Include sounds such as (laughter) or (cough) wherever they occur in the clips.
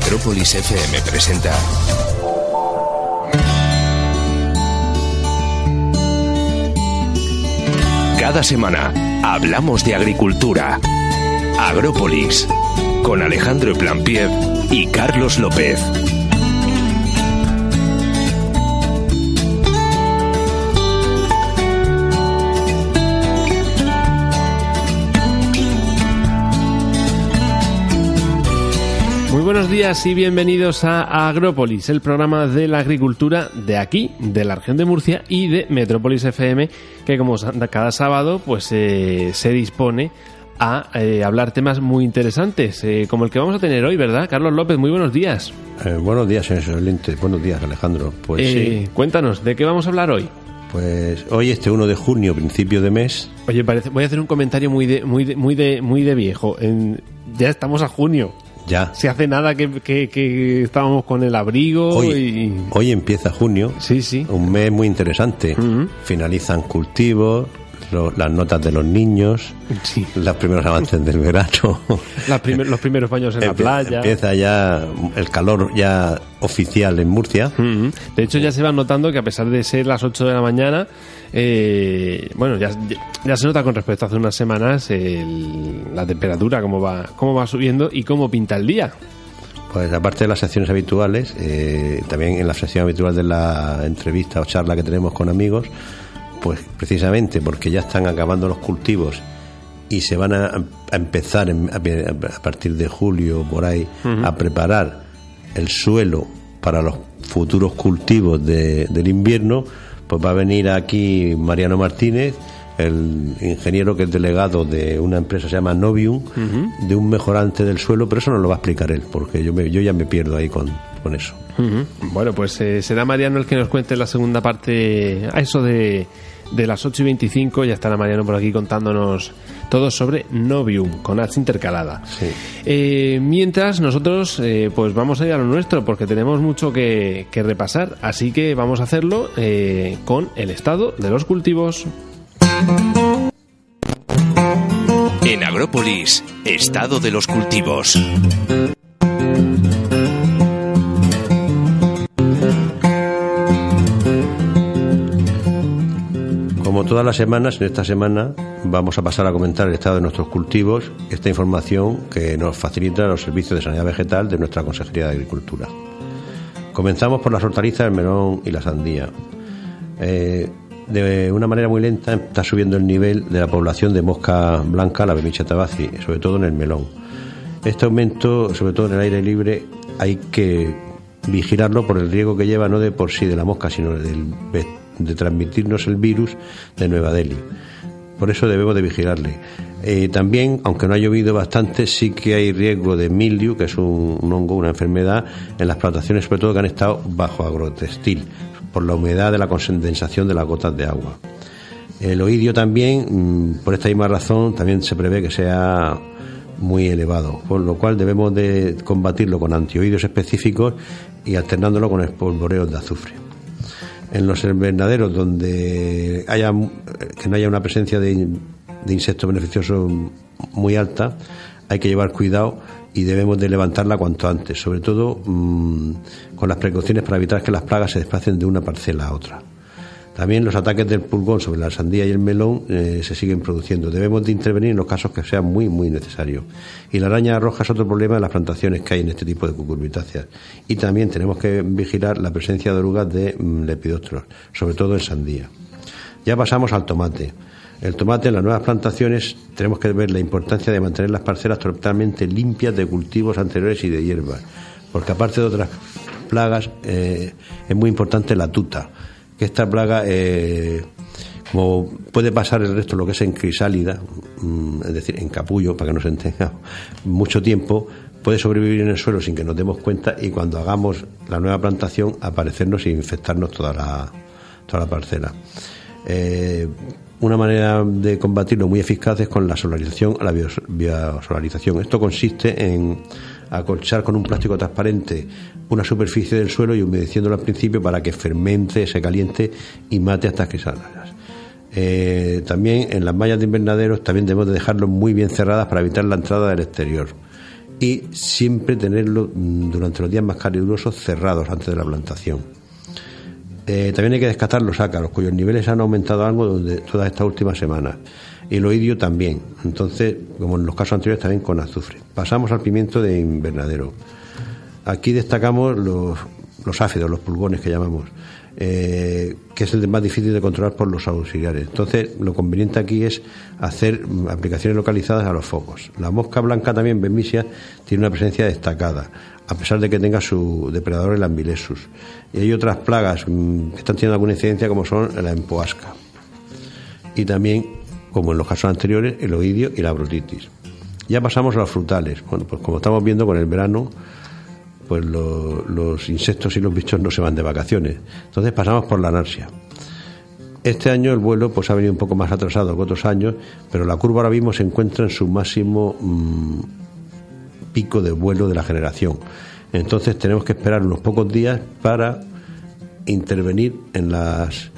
Metrópolis FM presenta Cada semana hablamos de agricultura. Agrópolis con Alejandro Plampiev y Carlos López. Buenos días y bienvenidos a Agrópolis, el programa de la agricultura de aquí, de la región de Murcia y de Metrópolis FM, que como cada sábado pues eh, se dispone a eh, hablar temas muy interesantes, eh, como el que vamos a tener hoy, ¿verdad? Carlos López, muy buenos días. buenos días, señor Lente. Buenos días, Alejandro. Pues sí. Cuéntanos, ¿de qué vamos a hablar hoy? Pues hoy este 1 de junio, principio de mes. Oye, parece, voy a hacer un comentario muy de, muy de, muy de, muy de viejo. En, ya estamos a junio. Ya. Se hace nada que, estábamos con el abrigo hoy, y... Hoy empieza junio. Sí, sí. Un mes muy interesante. Finalizan cultivos, las notas de los niños, los primeros avances del verano. (laughs) los primeros baños en la playa. Empieza ya el calor ya oficial en Murcia. De hecho, ya se va notando que a pesar de ser las 8 de la mañana, eh, bueno, ya, ya, se nota con respecto a hace unas semanas la temperatura, cómo va, cómo va subiendo y cómo pinta el día. Pues aparte de las secciones habituales, eh, también en la sección habitual de la entrevista o charla que tenemos con amigos, pues precisamente porque ya están acabando los cultivos y se van a, empezar a, partir de julio por ahí a preparar el suelo para los futuros cultivos del invierno, pues va a venir aquí Mariano Martínez, el ingeniero que es delegado de una empresa que se llama Novium, de un mejorante del suelo, pero eso no lo va a explicar él, porque yo, yo ya me pierdo ahí con, con eso. Bueno, pues eh, será Mariano el que nos cuente la segunda parte, a eso de, de las 8 y 25, ya estará Mariano por aquí contándonos todo sobre Novium, con H intercalada. Eh, mientras nosotros eh, pues vamos a ir a lo nuestro, porque tenemos mucho que, que repasar, así que vamos a hacerlo con el estado de los cultivos. En Agrópolis, estado de los cultivos. Como todas las semanas, en esta semana vamos a pasar a comentar el estado de nuestros cultivos, esta información que nos facilita los servicios de sanidad vegetal de nuestra Consejería de Agricultura. Comenzamos por las hortalizas, el melón y la sandía. Eh, de una manera muy lenta está subiendo el nivel de la población de mosca blanca, la bemicha tabaci, sobre todo en el melón. Este aumento, sobre todo en el aire libre, hay que vigilarlo por el riesgo que lleva no de por sí de la mosca, sino de transmitirnos el virus de Nueva Delhi. Por eso debemos de vigilarle. Eh, también, aunque no ha llovido bastante, sí que hay riesgo de mildew, que es un, hongo, una enfermedad, en las plantaciones, sobre todo que han estado bajo agrotextil por la humedad de la condensación de las gotas de agua. El oidio también, mm, por esta misma razón, también se prevé que sea muy elevado, por lo cual debemos de combatirlo con antioidios específicos y alternándolo con espolvoreos de azufre. En los invernaderos donde haya que no haya una presencia de, insectos beneficiosos muy alta, hay que llevar cuidado y debemos de levantarla cuanto antes, sobre todo mm, con las precauciones para evitar que las plagas se desplacen de una parcela a otra. También los ataques del pulgón sobre la sandía y el melón eh, se siguen produciendo. Debemos de intervenir en los casos que sean muy, muy necesarios. Y la araña roja es otro problema de las plantaciones que hay en este tipo de cucurbitáceas. Y también tenemos que vigilar la presencia de orugas de mm, lepidópteros, sobre todo en sandía. Ya pasamos al tomate. El tomate en las nuevas plantaciones tenemos que ver la importancia de mantener las parcelas totalmente limpias de cultivos anteriores y de hierbas, porque aparte de otras plagas eh, es muy importante la tuta, que esta plaga, eh, como puede pasar el resto lo que es en crisálida, mm, es decir, en capullo, para que nos entienda, mucho tiempo, puede sobrevivir en el suelo sin que nos demos cuenta y cuando hagamos la nueva plantación aparecernos e infectarnos toda la, toda la parcela. Eh, una manera de combatirlo muy eficaz es con la solarización la biosolarización. Esto consiste en acolchar con un plástico transparente una superficie del suelo y humedeciéndolo al principio para que fermente, se caliente y mate hasta que salga. Eh, también en las mallas de invernaderos también debemos de muy bien cerradas para evitar la entrada del exterior. y siempre tenerlo mm, durante los días más calurosos cerrados antes de la plantación. Eh, también hay que descartar los ácaros, cuyos niveles han aumentado algo durante todas estas últimas semanas. El oidio también. Entonces, como en los casos anteriores, también con azufre. Pasamos al pimiento de invernadero. Aquí destacamos los, los áfidos, los pulgones que llamamos. Eh, que es el más difícil de controlar por los auxiliares. Entonces, lo conveniente aquí es hacer aplicaciones localizadas a los focos. La mosca blanca también, Bemisia, tiene una presencia destacada, a pesar de que tenga su depredador, el ambilesus. Y hay otras plagas mm, que están teniendo alguna incidencia, como son la empoasca. Y también, como en los casos anteriores, el oidio y la brotitis. Ya pasamos a los frutales. Bueno, pues como estamos viendo con el verano, pues los insectos y los bichos no se van de vacaciones. Entonces pasamos por la anarsia. Este año el vuelo pues ha venido un poco más atrasado que otros años, pero la curva ahora mismo se encuentra en su máximo mm, pico de vuelo de la generación. Entonces tenemos que esperar unos pocos días para intervenir en las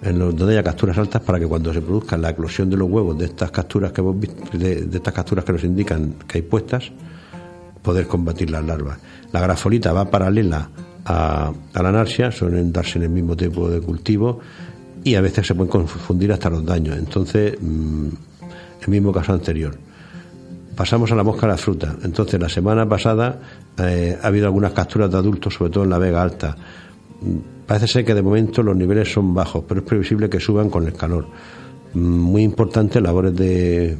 en los, donde haya capturas altas para que cuando se produzca la eclosión de los huevos de estas capturas que hemos visto, de estas capturas que nos indican que hay puestas, poder combatir las larvas. La grafolita va paralela a, la anarsia, suelen darse en el mismo tipo de cultivo y a veces se pueden confundir hasta los daños. Entonces, mm, el mismo caso anterior. Pasamos a la mosca de la fruta. Entonces, la semana pasada eh, ha habido algunas capturas de adultos, sobre todo en la Vega Alta. Mm, parece ser que de momento los niveles son bajos, pero es previsible que suban con el calor. Mm, muy importante labores de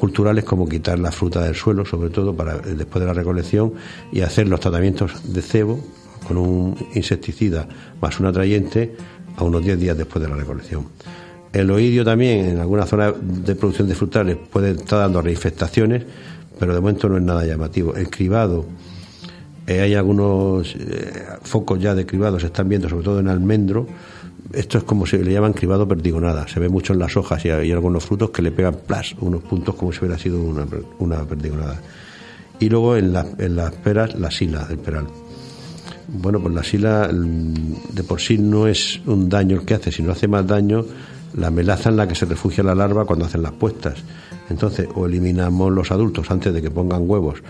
culturales como quitar la fruta del suelo, sobre todo para eh, después de la recolección, y hacer los tratamientos de cebo con un insecticida más un atrayente a unos 10 días después de la recolección. El oidio también en algunas zonas de producción de frutales puede estar dando reinfestaciones, pero de momento no es nada llamativo. El cribado, eh, hay algunos eh, focos ya de cribado, se están viendo sobre todo en almendro, esto es como se le llaman cribado perdigonada. Se ve mucho en las hojas y hay algunos frutos que le pegan plas, unos puntos como si hubiera sido una, perdigonada. Y luego en, las peras, la sila del peral. Bueno, pues la sila mm, de por sí no es un daño el que hace, sino hace más daño la melaza en la que se refugia la larva cuando hacen las puestas. Entonces, o eliminamos los adultos antes de que pongan huevos,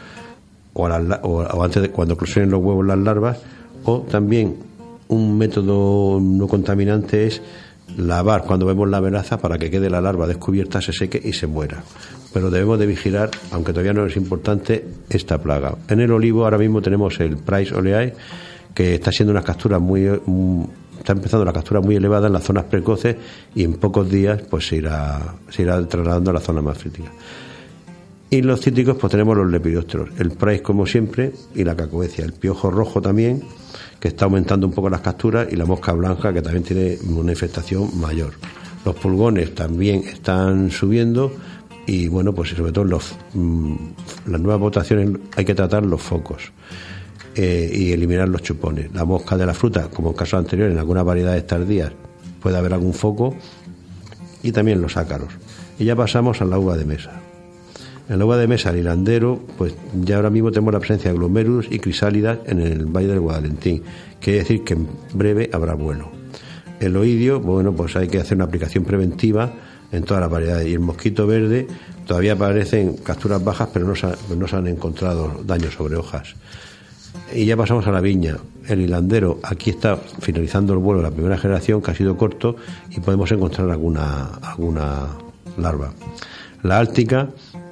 o, o antes de cuando eclosionen los huevos las larvas, o también un método no contaminante es lavar cuando vemos la melaza para que quede la larva descubierta, se seque y se muera. Pero debemos de vigilar, aunque todavía no es importante, esta plaga. En el olivo ahora mismo tenemos el Price oleae, que está siendo una captura muy, mm, está empezando la captura muy elevada en las zonas precoces y en pocos días pues se irá, se irá trasladando a la zona más crítica. Y los cítricos pues tenemos los lepidópteros, el Price como siempre y la cacoecia, el piojo rojo también que está aumentando un poco las capturas, y la mosca blanca, que también tiene una infestación mayor. Los pulgones también están subiendo y bueno, pues sobre todo los, mm, las nuevas votaciones hay que tratar los focos eh, y eliminar los chupones. La mosca de la fruta, como en casos anteriores, en algunas variedades tardías puede haber algún foco y también los ácaros. Y ya pasamos a la uva de mesa. En la uva de mesa, el hilandero, pues ya ahora mismo tenemos la presencia de glomerus y crisálidas en el Valle del Guadalentín. Quiere decir que en breve habrá vuelo. El oidio, bueno, pues hay que hacer una aplicación preventiva en todas las variedades. Y el mosquito verde todavía aparecen capturas bajas, pero no se, no se han encontrado daños sobre hojas. Y ya pasamos a la viña. El hilandero, aquí está finalizando el vuelo de la primera generación, que ha sido corto, y podemos encontrar alguna, alguna larva. La áltica,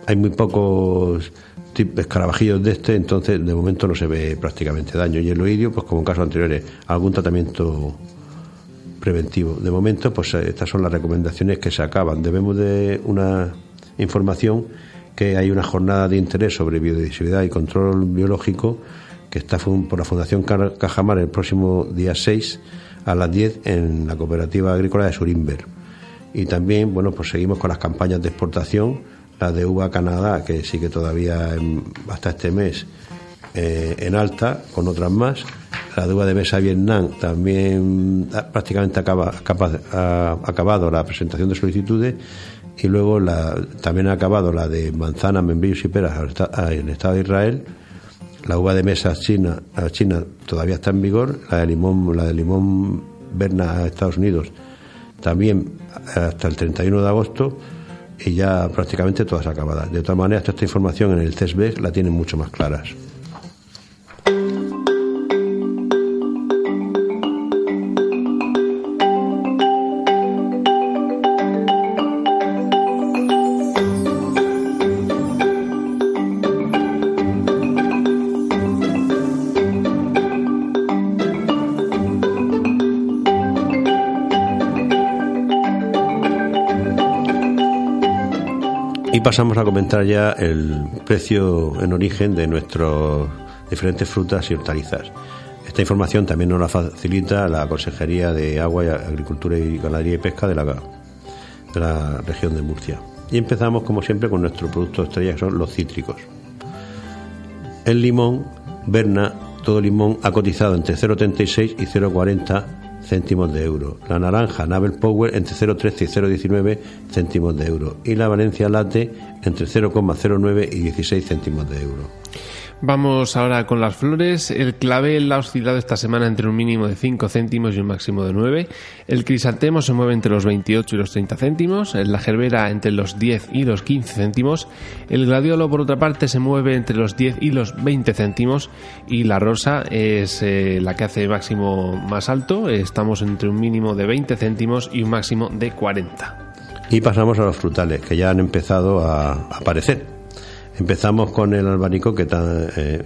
hay muy pocos escarabajillos de este, entonces de momento no se ve prácticamente daño. Y el oidio, pues como en casos anteriores, algún tratamiento preventivo. De momento, pues eh, estas son las recomendaciones que se acaban. Debemos de una información que hay una jornada de interés sobre biodiversidad y control biológico que está por la Fundación Cajamar el próximo día 6 a las 10 en la Cooperativa Agrícola de Surimber. Y también, bueno, pues seguimos con las campañas de exportación la de uva Canadá, que sigue todavía hasta este mes eh, en alta, con otras más. La de uva de mesa Vietnam también prácticamente acaba, ha acabado la presentación de solicitudes y luego también ha acabado la de manzana, membrillos y peras en el Estado de Israel. La uva de mesa China, China todavía está en vigor. La de limón, la de limón Berna a Estados Unidos también hasta el 31 de agosto y ya prácticamente todas acabadas. De todas maneras, toda esta información en el CESB la tienen mucho más claras. Pasamos a comentar ya el precio en origen de nuestras diferentes frutas y hortalizas. Esta información también nos la facilita la Consejería de Agua, y Agricultura y Ganadería y Pesca de la, de la región de Murcia. Y empezamos, como siempre, con nuestro producto estrella, que son los cítricos. El limón, Berna, todo limón, ha cotizado entre 0,36 y 0,40 céntimos de euro. La naranja Navel Power entre 0,13 y 0,19 céntimos de euro. Y la Valencia Latte entre 0,09 y 16 céntimos de euro. Vamos ahora con las flores. El clavel ha oscilado esta semana entre un mínimo de 5 céntimos y un máximo de 9. El crisantemo se mueve entre los 28 y los 30 céntimos. La gerbera entre los 10 y los 15 céntimos. El gladiolo, por otra parte, se mueve entre los 10 y los 20 céntimos. Y la rosa es eh, la que hace máximo más alto. Estamos entre un mínimo de 20 céntimos y un máximo de 40. Y pasamos a los frutales, que ya han empezado a aparecer. Empezamos con el albaricoque que está eh,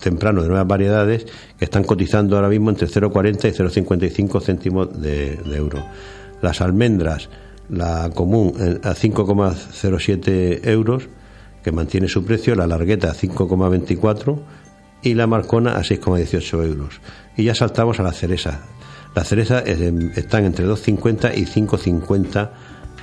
temprano de nuevas variedades que están cotizando ahora mismo entre 0,40 y 0,55 céntimos de, euro. Las almendras, la común eh, a 5,07 euros, que mantiene su precio, la largueta a 5,24 y la marcona a 6,18 euros. Y ya saltamos a la cereza. Las cerezas están entre 2,50 y 5,50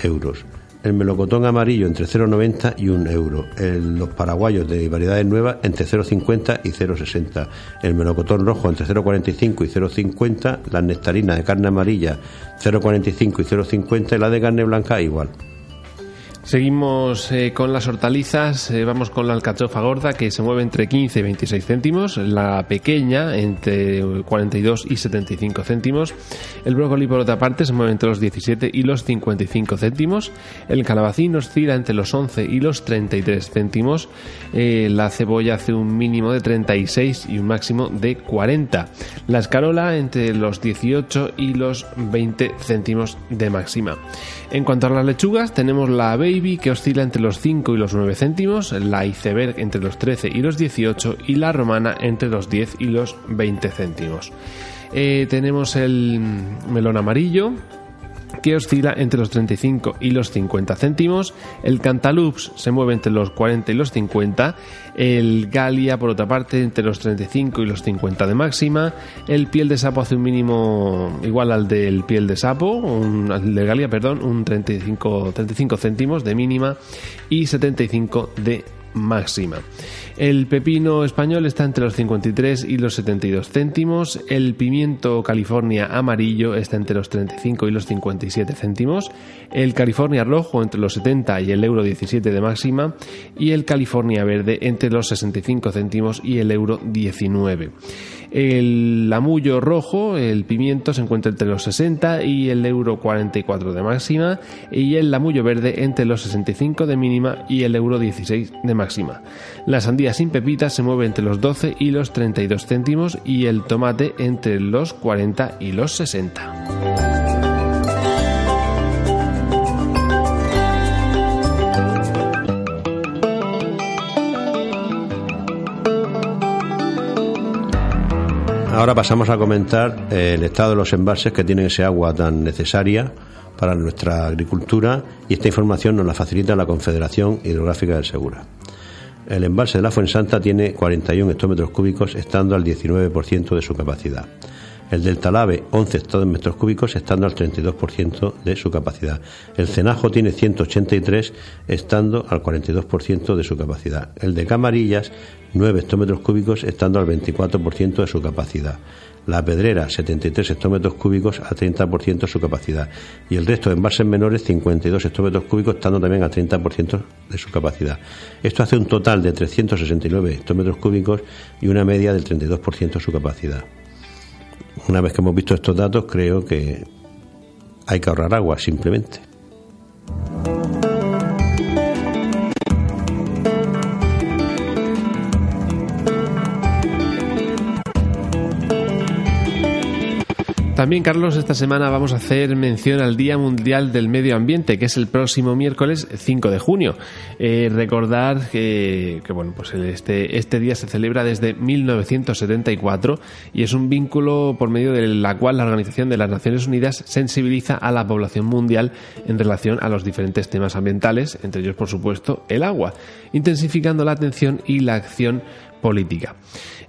euros el melocotón amarillo entre 0,90 y 1 euro, los paraguayos de variedades nuevas entre 0,50 y 0,60, el melocotón rojo entre 0,45 y 0,50, las nectarinas de carne amarilla 0,45 y 0,50 y la de carne blanca igual. Seguimos eh, con las hortalizas, eh, vamos con la alcachofa gorda que se mueve entre 15 y 26 céntimos, la pequeña entre 42 y 75 céntimos, el brócoli por otra parte se mueve entre los 17 y los 55 céntimos, el calabacín oscila entre los 11 y los 33 céntimos, eh, la cebolla hace un mínimo de 36 y un máximo de 40, la escarola entre los 18 y los 20 céntimos de máxima. En cuanto a las lechugas, tenemos la Baby que oscila entre los 5 y los 9 céntimos, la Iceberg entre los 13 y los 18 y la Romana entre los 10 y los 20 céntimos. Eh, tenemos el melón amarillo que oscila entre los 35 y los 50 céntimos. El Cantaloups se mueve entre los 40 y los 50. El Galia, por otra parte, entre los 35 y los 50 de máxima. El piel de sapo hace un mínimo igual al del piel de sapo, un, al Galia, perdón, un 35, 35 céntimos de mínima y 75 de máxima. El pepino español está entre los 53 y los 72 céntimos. El pimiento California amarillo está entre los 35 y los 57 céntimos. El California rojo entre los 70 y el euro 17 de máxima. Y el California verde entre los 65 céntimos y el euro 19. El lamullo rojo, el pimiento, se encuentra entre los 60 y el euro 44 de máxima. Y el lamullo verde entre los 65 de mínima y el euro 16 de máxima. La sandía sin pepitas se mueve entre los 12 y los 32 céntimos y el tomate entre los 40 y los 60. Ahora pasamos a comentar eh, el estado de los embalses que tienen ese agua tan necesaria para nuestra agricultura y esta información nos la facilita la Confederación Hidrográfica del Segura. El embalse de la Fuensanta tiene 41 hectómetros cúbicos, estando al 19% de su capacidad. El del Talave, 11 metros cúbicos, estando al 32% de su capacidad. El Cenajo tiene 183, estando al 42% de su capacidad. El de Camarillas, 9 hectómetros cúbicos, estando al 24% de su capacidad. La Pedrera, 73 hectómetros cúbicos, a 30% de su capacidad. Y el resto de envases menores, 52 hectómetros cúbicos, estando también a 30% de su capacidad. Esto hace un total de 369 hectómetros cúbicos y una media del 32% de su capacidad una vez que hemos visto estos datos, creo que hay que ahorrar agua, simplemente. También, Carlos, esta semana vamos a hacer mención al Día Mundial del Medio Ambiente, que es el próximo miércoles 5 de junio. Eh, recordar que, bueno, pues este, este día se celebra desde 1974 y es un vínculo por medio de la cual la Organización de las Naciones Unidas sensibiliza a la población mundial en relación a los diferentes temas ambientales, entre ellos, por supuesto, el agua, intensificando la atención y la acción política.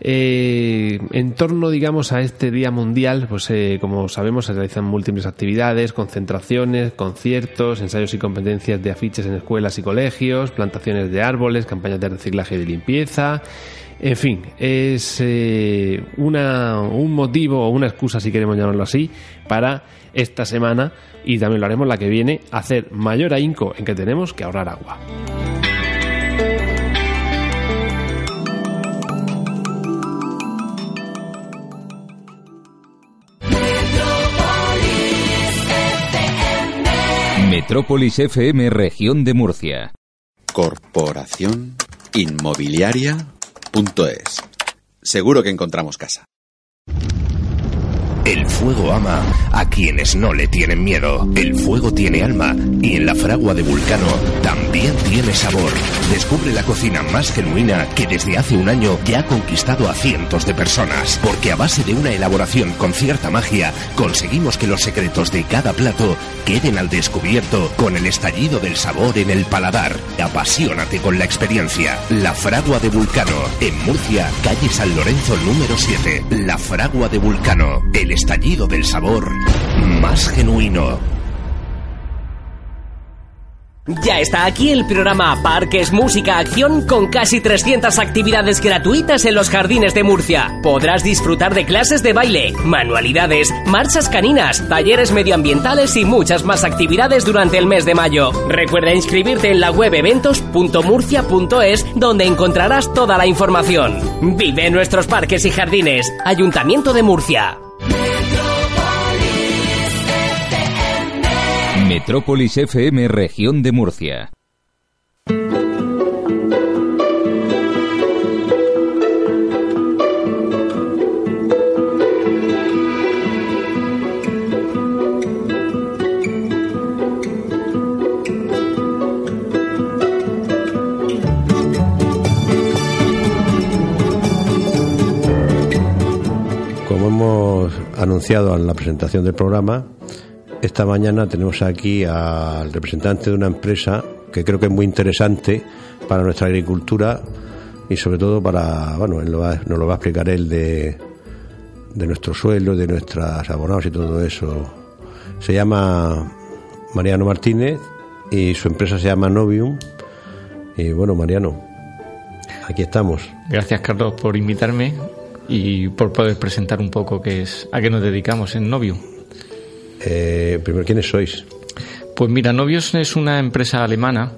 Eh, en torno, digamos, a este Día Mundial, pues eh, como sabemos, se realizan múltiples actividades, concentraciones, conciertos, ensayos y competencias de afiches en escuelas y colegios, plantaciones de árboles, campañas de reciclaje y de limpieza. En fin, es eh, una, un motivo o una excusa, si queremos llamarlo así, para esta semana y también lo haremos la que viene, hacer mayor ahínco en que tenemos que ahorrar agua. Metrópolis FM Región de Murcia. Corporación Inmobiliaria.es. Seguro que encontramos casa. El fuego ama a quienes no le tienen miedo. El fuego tiene alma y en la fragua de Vulcano también tiene sabor. Descubre la cocina más genuina que desde hace un año ya ha conquistado a cientos de personas. Porque a base de una elaboración con cierta magia, conseguimos que los secretos de cada plato queden al descubierto con el estallido del sabor en el paladar. Apasionate con la experiencia. La fragua de Vulcano. En Murcia, calle San Lorenzo número 7. La fragua de Vulcano. Estallido del sabor más genuino. Ya está aquí el programa Parques Música Acción con casi 300 actividades gratuitas en los jardines de Murcia. Podrás disfrutar de clases de baile, manualidades, marchas caninas, talleres medioambientales y muchas más actividades durante el mes de mayo. Recuerda inscribirte en la web eventos.murcia.es donde encontrarás toda la información. Vive nuestros parques y jardines. Ayuntamiento de Murcia. Metrópolis FM Región de Murcia. Como hemos anunciado en la presentación del programa, esta mañana tenemos aquí al representante de una empresa que creo que es muy interesante para nuestra agricultura y sobre todo para, bueno, él nos lo va a explicar él de, de nuestro suelo, de nuestras abonados y todo eso. Se llama Mariano Martínez y su empresa se llama Novium. Y bueno, Mariano, aquí estamos. Gracias, Carlos, por invitarme y por poder presentar un poco qué es, a qué nos dedicamos en Novium. Eh, primero, ¿quiénes sois? Pues mira, Novios es una empresa alemana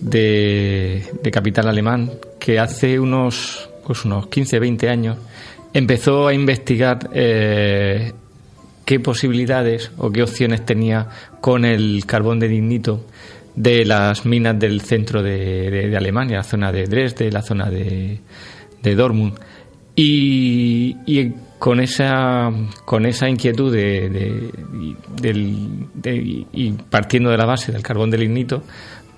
de, capital alemán que hace unos, pues unos 15, 20 años empezó a investigar eh, qué posibilidades o qué opciones tenía con el carbón de dignito de las minas del centro de, Alemania, la zona de Dresde, la zona de, de Dortmund. Con esa, con esa inquietud de, y partiendo de la base del carbón del lignito,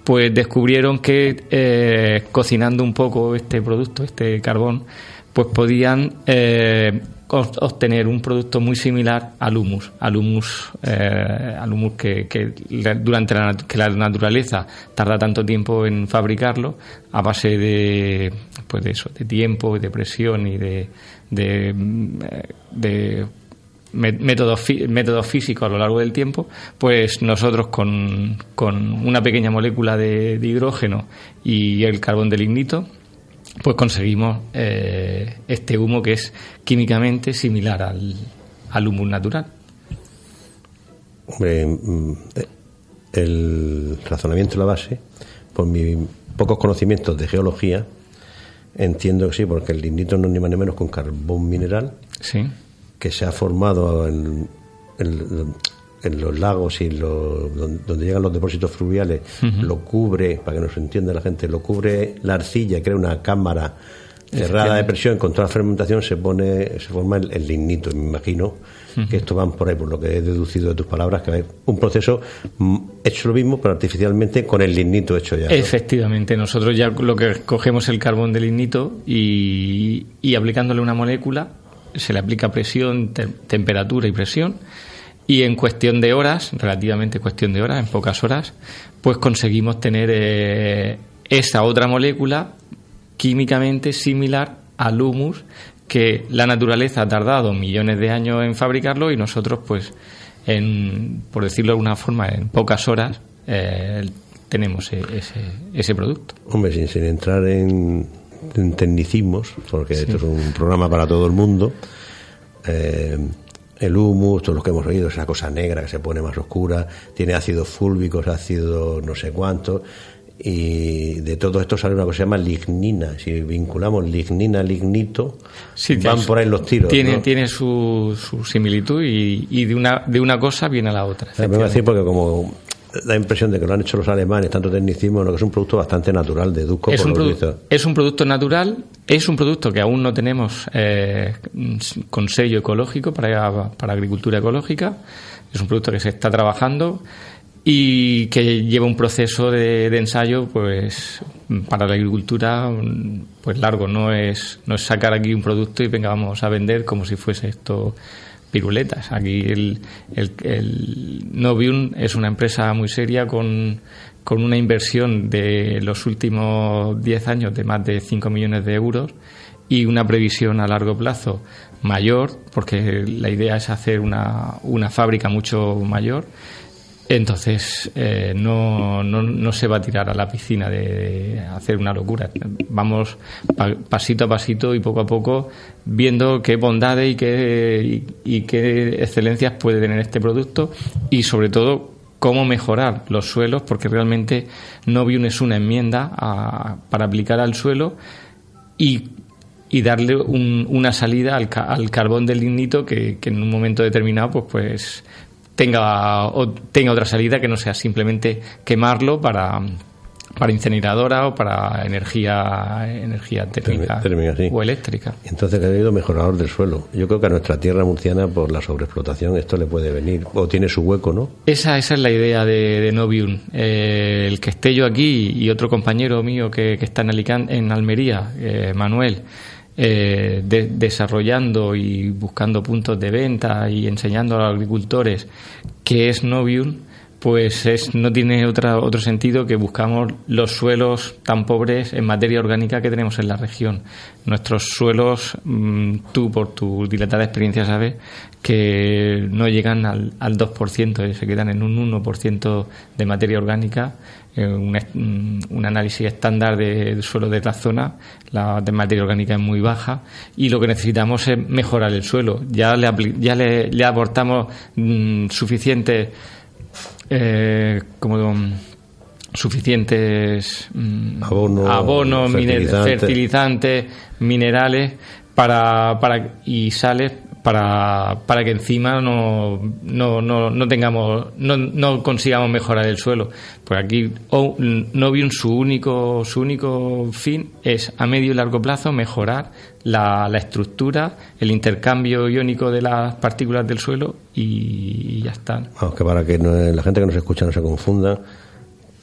pues descubrieron que eh, cocinando un poco este producto, este carbón, pues podían eh, obtener un producto muy similar al humus, al humus, eh, al humus que, que, durante la, que la naturaleza tarda tanto tiempo en fabricarlo a base de, pues de eso, de tiempo, de presión y de, de métodos, físicos a lo largo del tiempo, pues nosotros con, con una pequeña molécula de, de, hidrógeno y el carbón del lignito, pues conseguimos eh, este humo que es químicamente similar al, al humus natural. Hombre, mm, el razonamiento la base, por mis pocos conocimientos de geología, entiendo que sí, porque el lignito no es ni más ni menos con carbón mineral, sí. que se ha formado en, en, en los lagos y los, donde llegan los depósitos fluviales, uh -huh. lo cubre, para que nos entienda la gente, lo cubre la arcilla, crea una cámara Cerrada de presión, con toda la fermentación se pone, se forma el, lignito, me imagino que esto van por ahí, por lo que he deducido de tus palabras, que es un proceso mm, hecho lo mismo, pero artificialmente con el lignito hecho ya. Efectivamente, nosotros ya lo que cogemos el carbón del lignito y, y aplicándole una molécula, se le aplica presión, temperatura y presión, y en cuestión de horas, relativamente cuestión de horas, en pocas horas, pues conseguimos tener eh, esa otra molécula químicamente similar al humus que la naturaleza ha tardado millones de años en fabricarlo y nosotros, pues, en, por decirlo de alguna forma, en pocas horas eh, tenemos e, ese, ese, producto. Hombre, sin, entrar en, tecnicismos, porque esto es un programa para todo el mundo, eh, el humus, todo lo que hemos oído, esa cosa negra que se pone más oscura, tiene ácidos fúlbicos, ácidos no sé cuántos y de todo esto sale una cosa que se llama lignina. Si vinculamos lignina, lignito, van por ahí los tiros. Tiene, tiene su, su similitud y, y, de, una, de una cosa viene a la otra. Me voy a decir porque como da impresión de que lo han hecho los alemanes, tanto tecnicismo, lo que es un producto bastante natural, deduzco es por un Es un producto natural, es un producto que aún no tenemos eh, con sello ecológico para, para agricultura ecológica, es un producto que se está trabajando y que lleva un proceso de, ensayo pues para la agricultura pues largo. No es no es sacar aquí un producto y venga vamos a vender como si fuese esto piruletas. Aquí el, el, Novium es una empresa muy seria con, con una inversión de los últimos 10 años de más de 5 millones de euros y una previsión a largo plazo mayor porque la idea es hacer una, una fábrica mucho mayor entonces, eh, no, no, no, se va a tirar a la piscina de hacer una locura. Vamos pasito a pasito y poco a poco viendo qué bondades y qué, y, qué excelencias puede tener este producto y, sobre todo, cómo mejorar los suelos, porque realmente Novium es una enmienda para aplicar al suelo y, y darle una salida al, al, carbón del lignito que, que, en un momento determinado pues, pues tenga, o tenga otra salida que no sea simplemente quemarlo para, para incineradora o para energía energía térmica, o eléctrica. Entonces, ha habido mejorador del suelo. Yo creo que a nuestra tierra murciana, por la sobreexplotación, esto le puede venir, o tiene su hueco, ¿no? Esa, esa es la idea de, Novium. Eh, el que esté yo aquí y otro compañero mío que, que está en, Alicante, en Almería, eh, Manuel, eh, desarrollando y buscando puntos de venta y enseñando a los agricultores qué es Novium, pues es, no tiene otra, otro sentido que buscamos los suelos tan pobres en materia orgánica que tenemos en la región. Nuestros suelos, mm, tú por tu dilatada experiencia sabes que no llegan al, al 2%, eh, se quedan en un 1% de materia orgánica un, un, análisis estándar del suelo de la zona, la de materia orgánica es muy baja y lo que necesitamos es mejorar el suelo. Ya le, ya le, aportamos mm, suficientes eh, como suficientes mm, abonos, fertilizantes. minerales para, para y sales para, para que encima no, no, no, no tengamos, no, no, consigamos mejorar el suelo. Pues aquí Novium su único, su único fin es a medio y largo plazo mejorar la, la estructura, el intercambio iónico de las partículas del suelo y, ya está. Aunque para que la gente que nos escucha no se confunda,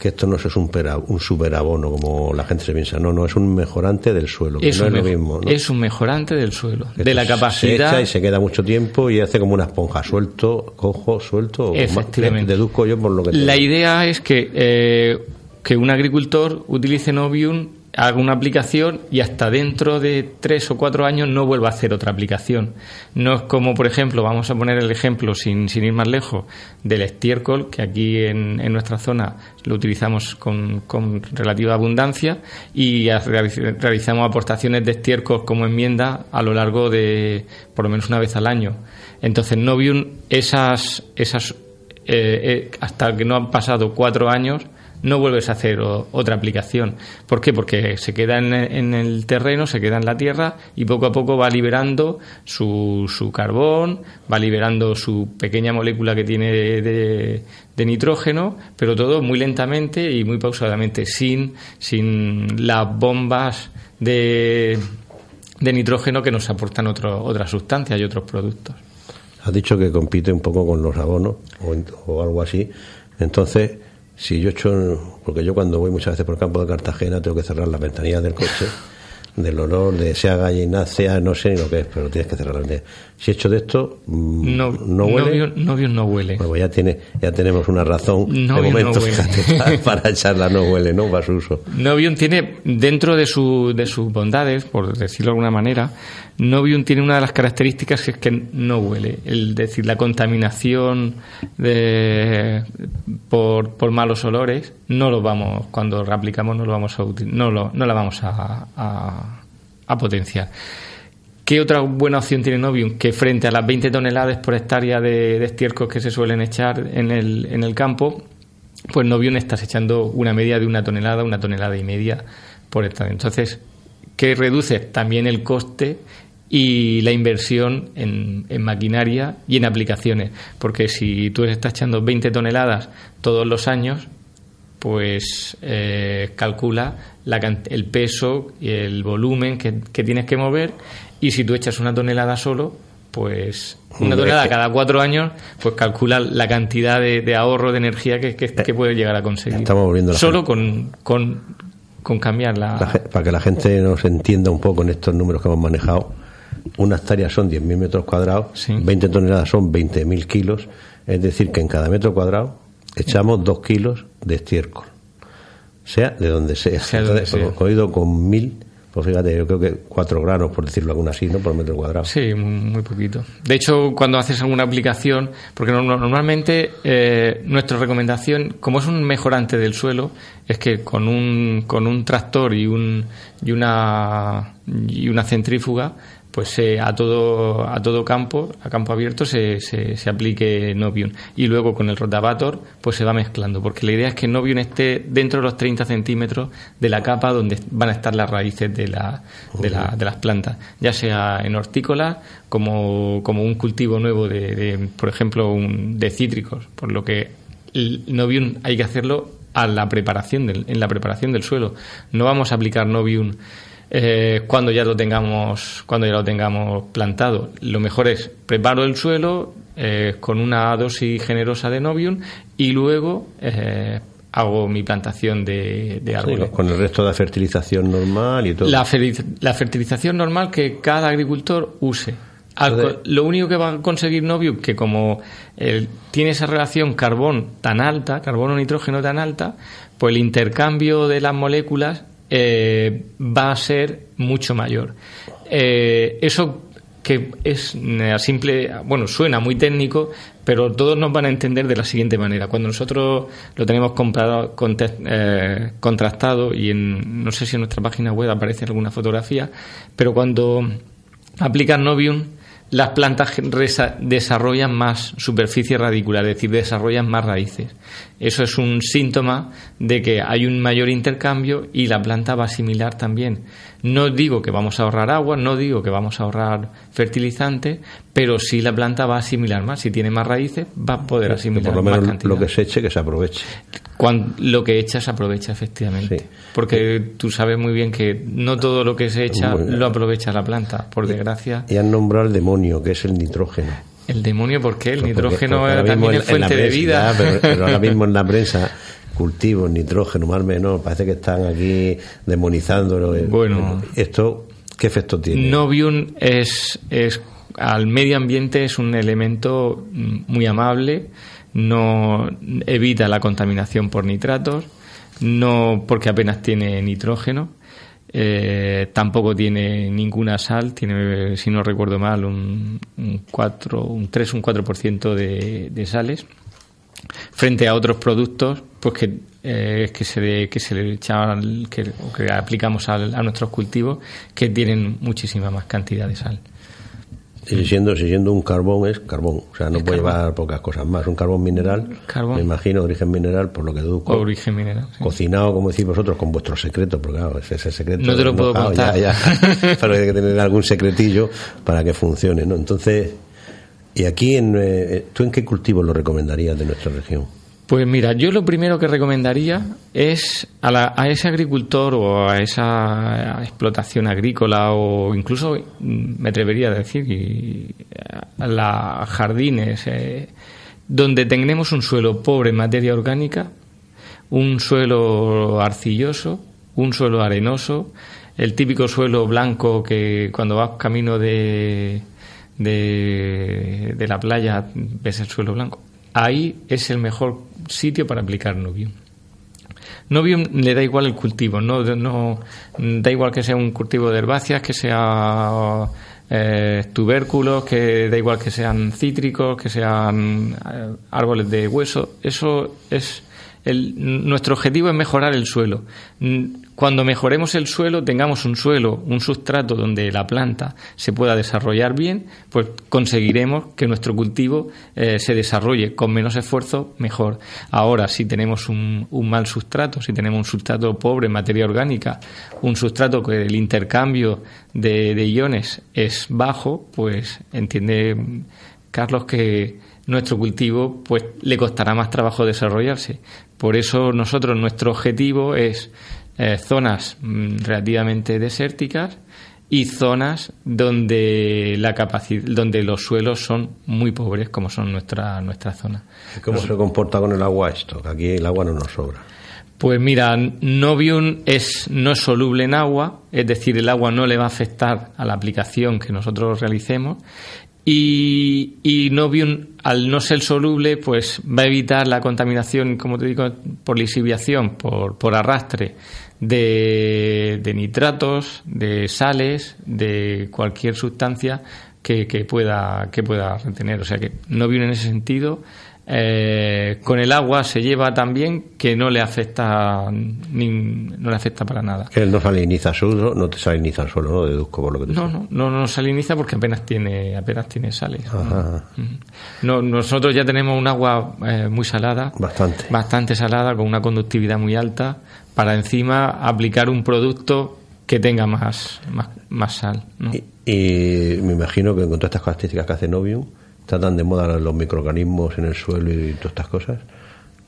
que esto no es un, un superabono como la gente se piensa, no, no, es un mejorante del suelo, es no es lo mismo. Es un mejorante del suelo, de la capacidad. Se echa y se queda mucho tiempo y hace como una esponja, suelto, cojo, suelto, Efectivamente. deduzco yo por lo que. La idea es que, eh, que un agricultor utilice Novium haga una aplicación y hasta dentro de tres o cuatro años no vuelva a hacer otra aplicación. No es como, por ejemplo, vamos a poner el ejemplo sin, sin ir más lejos, del estiércol, que aquí en, en nuestra zona lo utilizamos con, con relativa abundancia y realizamos aportaciones de estiércol como enmienda a lo largo de por lo menos una vez al año. Entonces, Novium, esas, esas eh, eh, hasta que no han pasado cuatro años, no vuelves a hacer otra aplicación. ¿Por qué? Porque se queda en, el terreno, se queda en la tierra y poco a poco va liberando su, su carbón, va liberando su pequeña molécula que tiene de, nitrógeno, pero todo muy lentamente y muy pausadamente, sin, sin las bombas de de nitrógeno que nos aportan otro, otras sustancias y otros productos. Has dicho que compite un poco con los abonos o, o algo así. Entonces, si yo echo, porque yo cuando voy muchas veces por el campo de Cartagena tengo que cerrar las ventanillas del coche del olor de sea gallina, sea no sé ni lo que es, pero tienes que cerrar la Si hecho de esto, mm, no, no huele. Novio, no huele. Pues ya, tiene, ya tenemos una razón de momento, (laughs) para echarla no huele, ¿no? Para su uso. Novium tiene, dentro de, su, de sus bondades, por decirlo de alguna manera, Novium tiene una de las características que es que no huele. Es decir, la contaminación de, por, por malos olores no lo vamos, cuando reaplicamos no lo vamos a no, lo, no la vamos a, a, potenciar. ¿Qué otra buena opción tiene Novium? Que frente a las 20 toneladas por hectárea de, estiércol que se suelen echar en el, en el campo, pues Novium estás echando una media de una tonelada, una tonelada y media por hectárea. Entonces, ¿qué reduce? También el coste y la inversión en, maquinaria y en aplicaciones. Porque si tú estás echando 20 toneladas todos los años, pues eh, calcula el peso y el volumen que, tienes que mover y si tú echas una tonelada solo, pues una tonelada cada cuatro años, pues calcula la cantidad de, ahorro de energía que, que, puede llegar a conseguir. Estamos volviendo Solo con, con, con, cambiar la... Para que la gente nos entienda un poco en estos números que hemos manejado, una hectárea son 10.000 metros cuadrados, 20 toneladas son 20.000 kilos, es decir, que en cada metro cuadrado echamos dos kilos de estiércol, sea de donde sea. Entonces, cogido con mil, pues fíjate, yo creo que cuatro granos, por decirlo alguna así, ¿no? Por metro cuadrado. Sí, muy, poquito. De hecho, cuando haces alguna aplicación, porque normalmente eh, nuestra recomendación, como es un mejorante del suelo, es que con un, con un tractor y, un, y, una, y una centrífuga pues eh, a todo a todo campo a campo abierto se, se, aplique Novium y luego con el rotavator pues se va mezclando porque la idea es que Novium esté dentro de los 30 centímetros de la capa donde van a estar las raíces de, la, de, la, de las plantas ya sea en hortícola como, como un cultivo nuevo de, por ejemplo un, de cítricos por lo que el Novium hay que hacerlo a la preparación del, en la preparación del suelo. No vamos a aplicar Novium eh, cuando ya lo tengamos cuando ya lo tengamos plantado lo mejor es preparo el suelo eh, con una dosis generosa de novium y luego eh, hago mi plantación de, de árboles. con el resto de la fertilización normal y todo. La, la fertilización normal que cada agricultor use. lo único que va a conseguir Novium, que como tiene esa relación carbón tan alta, carbono-nitrógeno tan alta, pues el intercambio de las moléculas eh, va a ser mucho mayor. Eh, eso que es a simple, bueno, suena muy técnico, pero todos nos van a entender de la siguiente manera. Cuando nosotros lo tenemos comprado, eh, contrastado y en, no sé si en nuestra página web aparece alguna fotografía, pero cuando aplicas Novium, las plantas desarrollan más superficie radicular, es decir, desarrollan más raíces. Eso es un síntoma de que hay un mayor intercambio y la planta va a asimilar también. No digo que vamos a ahorrar agua, no digo que vamos a ahorrar fertilizante, pero sí la planta va a asimilar más. Si tiene más raíces, va a poder asimilar por lo menos más lo que se eche, que se aproveche. Cuando, lo que echa se aprovecha, efectivamente. Porque tú sabes muy bien que no todo lo que se echa lo aprovecha la planta, por desgracia. Y han nombrado al demonio, que es el nitrógeno. El demonio, ¿por qué? El nitrógeno también es fuente de vida. pero, ahora mismo en la (laughs) prensa cultivos, nitrógeno, más o menos, parece que están aquí demonizándolo. Bueno. ¿Esto qué efecto tiene? Novium es, es al medio ambiente es un elemento muy amable, no evita la contaminación por nitratos, no porque apenas tiene nitrógeno, eh, tampoco tiene ninguna sal, tiene, si no recuerdo mal, un, un 4, un 3, un 4% de, de sales frente a otros productos pues que, eh, que se que se le que, que aplicamos a nuestros cultivos que tienen muchísima más cantidad de sal. Y siendo, siendo un carbón es carbón, o sea, no puede llevar pocas cosas más. Un carbón mineral, me imagino, de origen mineral, por lo que deduzco. Origen mineral. Cocinado, como decís vosotros, con vuestro secreto, porque claro, ese, ese secreto. No te lo puedo contar. (laughs) pero hay que tener algún secretillo para que funcione, ¿no? Entonces, ¿y aquí, en, eh, tú en qué cultivo lo recomendarías de nuestra región? Pues mira, yo lo primero que recomendaría es a, a ese agricultor o a esa explotación agrícola o incluso mm, me atrevería a decir y, a los jardines eh, donde tenemos un suelo pobre en materia orgánica, un suelo arcilloso, un suelo arenoso, el típico suelo blanco que cuando vas camino de, de la playa ves el suelo blanco ahí es el mejor sitio para aplicar Novium. Novium le da igual el cultivo, no, no da igual que sea un cultivo de herbáceas, que sea eh, tubérculos, que da igual que sean cítricos, que sean eh, árboles de hueso. Eso es nuestro objetivo es mejorar el suelo. Cuando mejoremos el suelo, tengamos un suelo, un sustrato donde la planta se pueda desarrollar bien, pues conseguiremos que nuestro cultivo eh, se desarrolle con menos esfuerzo mejor. Ahora, si tenemos un, mal sustrato, si tenemos un sustrato pobre en materia orgánica, un sustrato que el intercambio de, de iones es bajo, pues entiende Carlos que nuestro cultivo pues le costará más trabajo desarrollarse. Por eso nosotros nuestro objetivo es eh, zonas mm, relativamente desérticas y zonas donde la capacidad, donde los suelos son muy pobres, como son nuestra nuestra zona. ¿Cómo se comporta con el agua esto? Aquí el agua no nos sobra. Pues mira, Novium es no es soluble en agua, es decir, el agua no le va a afectar a la aplicación que nosotros realicemos y, y, Novium, al no ser soluble, pues va a evitar la contaminación, como te digo, por lisiviación, por, por arrastre de, nitratos, de sales, de cualquier sustancia que, que, pueda, que pueda retener. O sea que Novium en ese sentido eh, con el agua se lleva también que no le afecta no le afecta para nada. Que él no saliniza suelo, no te saliniza el suelo, ¿no? Deduzco por lo que te no, no, no, no saliniza porque apenas tiene apenas tiene sales. No, nosotros ya tenemos un agua eh, muy salada, bastante, bastante salada con una conductividad muy alta para encima aplicar un producto que tenga más más, sal. Y, y, me imagino que con todas estas características que hace Novium está tan de moda los microorganismos en el suelo y todas estas cosas.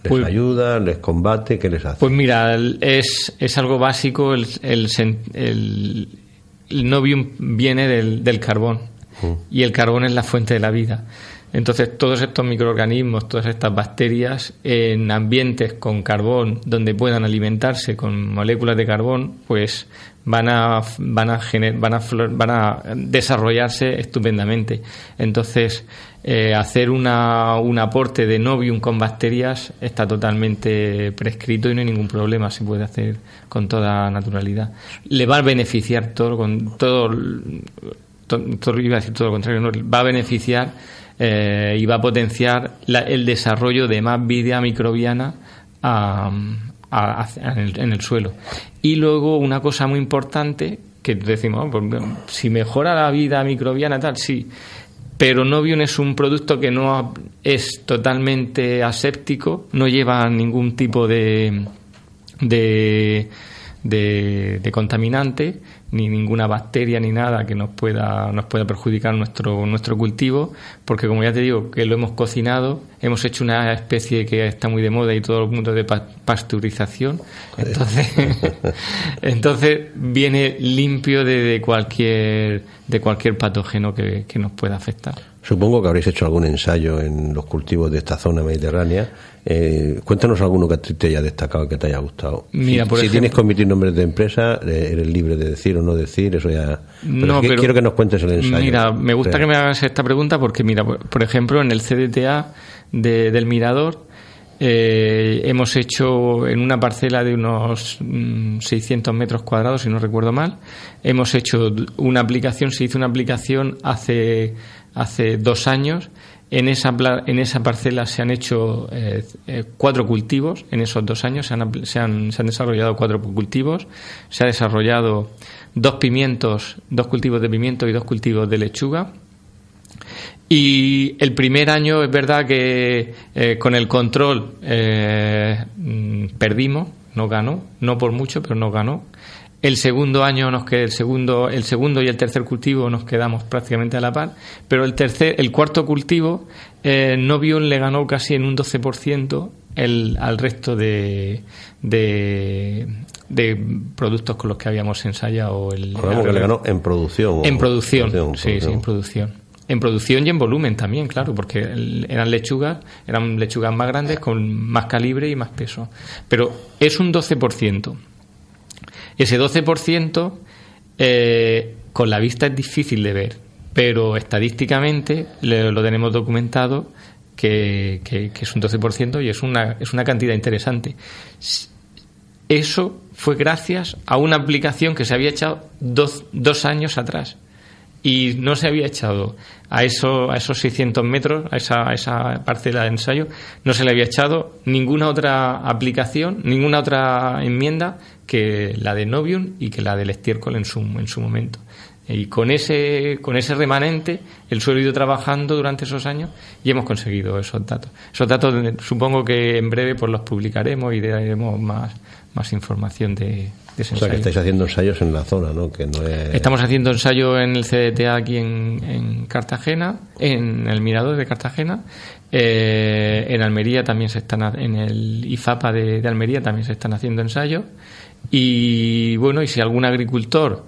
¿Les pues, ayuda? ¿Les combate? ¿Qué les hace? Pues mira, es, es algo básico. El, el, el, novium viene del, del carbón mm. y el carbón es la fuente de la vida. Entonces, todos estos microorganismos, todas estas bacterias en ambientes con carbón, donde puedan alimentarse con moléculas de carbón, pues van a, van a, van a, van a desarrollarse estupendamente. Entonces, eh, hacer una, un aporte de Novium con bacterias está totalmente prescrito y no hay ningún problema, se puede hacer con toda naturalidad. Le va a beneficiar todo, con todo, todo, iba a decir todo lo contrario, no, va a beneficiar eh, y va a potenciar el desarrollo de más vida microbiana en, el, suelo. Y luego una cosa muy importante que decimos, pues, si mejora la vida microbiana tal, sí, pero Novium es un producto que no es totalmente aséptico, no lleva ningún tipo de, de, de contaminante ni ninguna bacteria ni nada que nos pueda nos pueda perjudicar nuestro nuestro cultivo porque como ya te digo que lo hemos cocinado hemos hecho una especie que está muy de moda y todo el mundo de pasteurización. Entonces (laughs) entonces viene limpio de, cualquier de cualquier patógeno que, que nos pueda afectar Supongo que habréis hecho algún ensayo en los cultivos de esta zona mediterránea. Eh, cuéntanos alguno que te haya destacado, que te haya gustado. Mira, si, por si tienes que omitir nombres de empresa, eh, eres libre de decir o no decir, eso ya. no, pero quiero que nos cuentes el ensayo. Mira, me gusta que me hagas esta pregunta porque, mira, por ejemplo, en el CDTA del Mirador eh, hemos hecho en una parcela de unos 600 mm, metros cuadrados, si no recuerdo mal, hemos hecho una aplicación, se hizo una aplicación hace hace dos años. En esa, en esa parcela se han hecho eh, eh, cuatro cultivos, en esos dos años se han, se, han, se han, desarrollado cuatro cultivos, se ha desarrollado dos pimientos, dos cultivos de pimiento y dos cultivos de lechuga. Y el primer año es verdad que eh, con el control mm, perdimos, no ganó, no por mucho, pero no ganó. El segundo año nos queda el segundo, el segundo y el tercer cultivo nos quedamos prácticamente a la par, pero el tercer, el cuarto cultivo, eh, Novium le ganó casi en un 12% el, al resto de, de, productos con los que habíamos ensayado. El, que le ganó en producción. En producción, sí, sí, en producción. En producción y en volumen también, claro, porque eran lechugas, eran lechugas más grandes con más calibre y más peso. Pero es un 12%. Ese 12% eh, con la vista es difícil de ver, pero estadísticamente lo tenemos documentado que, es un 12% y es una, es una cantidad interesante. Eso fue gracias a una aplicación que se había echado dos, dos años atrás y no se había echado a, eso, a esos 600 metros, a esa, esa parcela de ensayo, no se le había echado ninguna otra aplicación, ninguna otra enmienda que la de Novium y que la del estiércol en su, en su momento. Y con ese, con ese remanente, el suelo ha ido trabajando durante esos años y hemos conseguido esos datos. Esos datos supongo que en breve pues los publicaremos y daremos más, más información de, o sea, que estáis haciendo ensayos en la zona, ¿no? Que no Estamos haciendo ensayo en el CDTA aquí en, Cartagena, en el Mirador de Cartagena. Eh, en Almería también se están, en el IFAPA de, Almería también se están haciendo ensayos. Y bueno, y si algún agricultor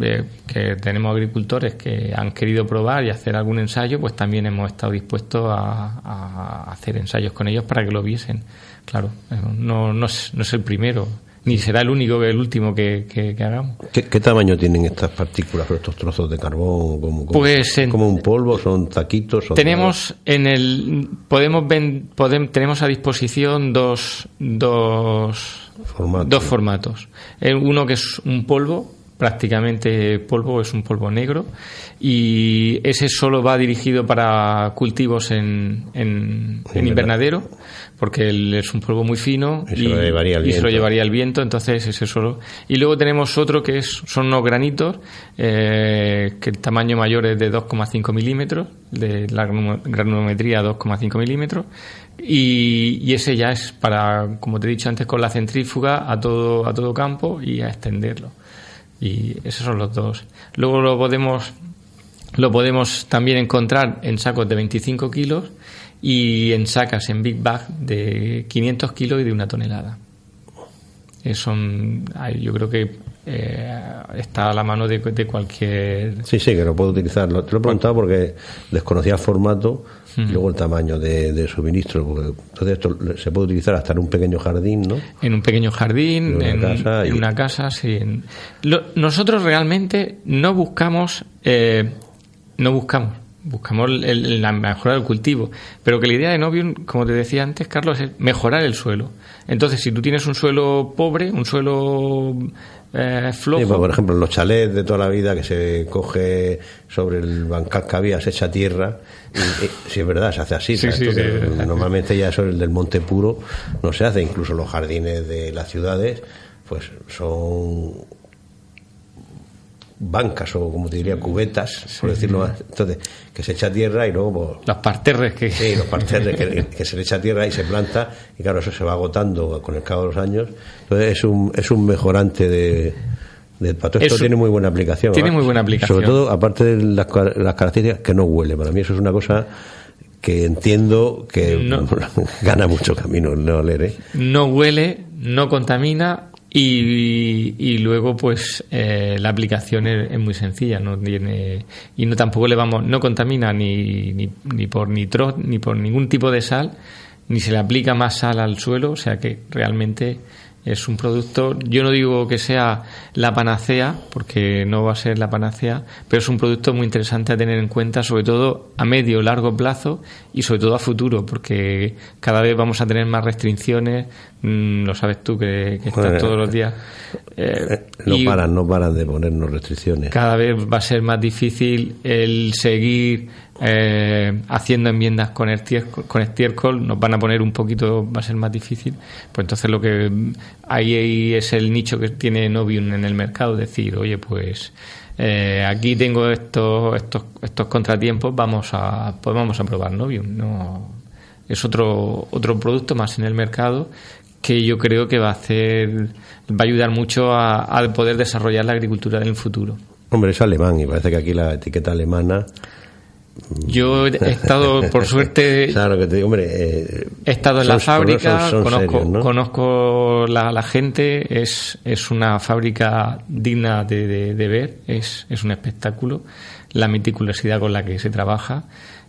eh, que tenemos agricultores que han querido probar y hacer algún ensayo, pues también hemos estado dispuestos a, hacer ensayos con ellos para que lo viesen. Claro, eh, no, no, es, no es el primero ni será el único, el último que, que, hagamos. ¿Qué, tamaño tienen estas partículas, estos trozos de carbón? ¿Como, pues como un polvo? ¿Son taquitos? tenemos en el podemos, podemos tenemos a disposición dos dos dos formatos. Uno que es un polvo prácticamente polvo, es un polvo negro y ese solo va dirigido para cultivos en, en, invernadero porque es un polvo muy fino y, se, lo llevaría el viento. lo llevaría el viento, entonces ese solo. Y luego tenemos otro que es, son unos granitos, eh, que el tamaño mayor es de 2,5 milímetros, de la granulometría 2,5 milímetros, y, y, ese ya es para, como te he dicho antes, con la centrífuga a todo, a todo campo y a extenderlo. Y esos son los dos. Luego lo podemos, lo podemos también encontrar en sacos de 25 kilos y en sacas en Big Bag de 500 kilos y de una tonelada. Son, yo creo que eh, está a la mano de, de, cualquier. Sí, sí, que lo puedo utilizar. Te lo he preguntado porque desconocía el formato y luego el tamaño de, suministro. entonces esto se puede utilizar hasta en un pequeño jardín, ¿no? En un pequeño jardín, en una casa, en una casa sí. nosotros realmente no buscamos, eh, no buscamos buscamos la mejora del cultivo. Pero que la idea de Novium, como te decía antes, Carlos, es mejorar el suelo. Entonces, si tú tienes un suelo pobre, un suelo eh, flojo. Pues, por ejemplo, los chalets de toda la vida que se coge sobre el bancal que había, se echa tierra. Y, si es verdad, se hace así. normalmente ya eso el del monte puro no se hace. Incluso los jardines de las ciudades, pues son bancas o como te diría cubetas por decirlo más. Entonces que se echa tierra y luego pues, los parterres que sí los parterres (laughs) que, se le echa tierra y se planta y claro eso se va agotando con el cabo de los años. Entonces es un es un mejorante de del pato. Esto tiene muy buena aplicación tiene muy buena aplicación. Sobre todo aparte de las, características que no huele. Para mí eso es una cosa que entiendo que (laughs) gana mucho camino no oler ¿eh? no huele no contamina y, y, luego, pues, eh, la aplicación es, muy sencilla, no tiene, y no tampoco le vamos, no contamina ni, ni, ni por nitro, ni por ningún tipo de sal, ni se le aplica más sal al suelo, o sea que realmente es un producto, yo no digo que sea la panacea, porque no va a ser la panacea, pero es un producto muy interesante a tener en cuenta, sobre todo a medio largo plazo y sobre todo a futuro, porque cada vez vamos a tener más restricciones, mm, lo sabes tú que, estás todos los días. Eh, eh, no paran, no paran de ponernos restricciones. Cada vez va a ser más difícil el seguir eh, haciendo enmiendas con estiércol, con estiércol nos van a poner un poquito, va a ser más difícil. Pues entonces lo que ahí es el nicho que tiene Novium en el mercado, decir, oye, pues eh, aquí tengo estos, estos, estos contratiempos, vamos a, pues vamos a probar Novium. No, es otro, otro producto más en el mercado que yo creo que va a hacer, ayudar mucho a poder desarrollar la agricultura en el futuro. Hombre, es alemán y parece que aquí la etiqueta alemana Yo he estado, por (laughs) suerte, Claro que te digo, hombre. eh, he estado en son- la fábrica, son- son conozco, serios, ¿no? conozco la, la gente, es, es una fábrica digna de, de- de ver, es, es un espectáculo, la meticulosidad con la que se trabaja,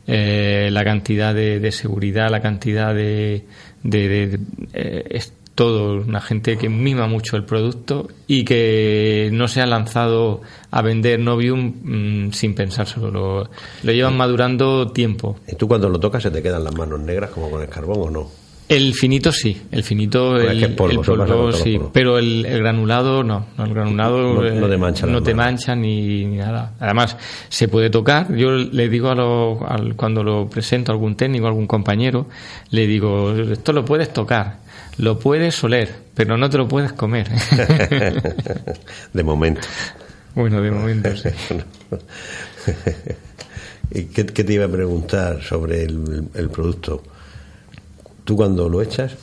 eh, la cantidad de, de seguridad, la cantidad de... eh, es todo, una gente que mima mucho el producto y que no se ha lanzado a vender Novium mm, sin pensárselo, lo, lo llevan madurando tiempo. ¿Y tú cuando lo tocas se te quedan las manos negras como con el carbón o no? El finito sí, el finito, Pues es el, que polvo, el sí, pero el, el granulado no, no, el granulado No- eh, no te mancha las no te manos. mancha ni, ni nada. Además, se puede tocar. Yo le digo a lo- al- cuando lo presento a algún técnico, a algún compañero, le digo, esto lo puedes tocar, lo puedes oler, pero no te lo puedes comer. (laughs) de momento. bueno, de momento sí. (laughs) ¿Y qué, qué te iba a preguntar sobre el, el producto? Tú cuando lo echas,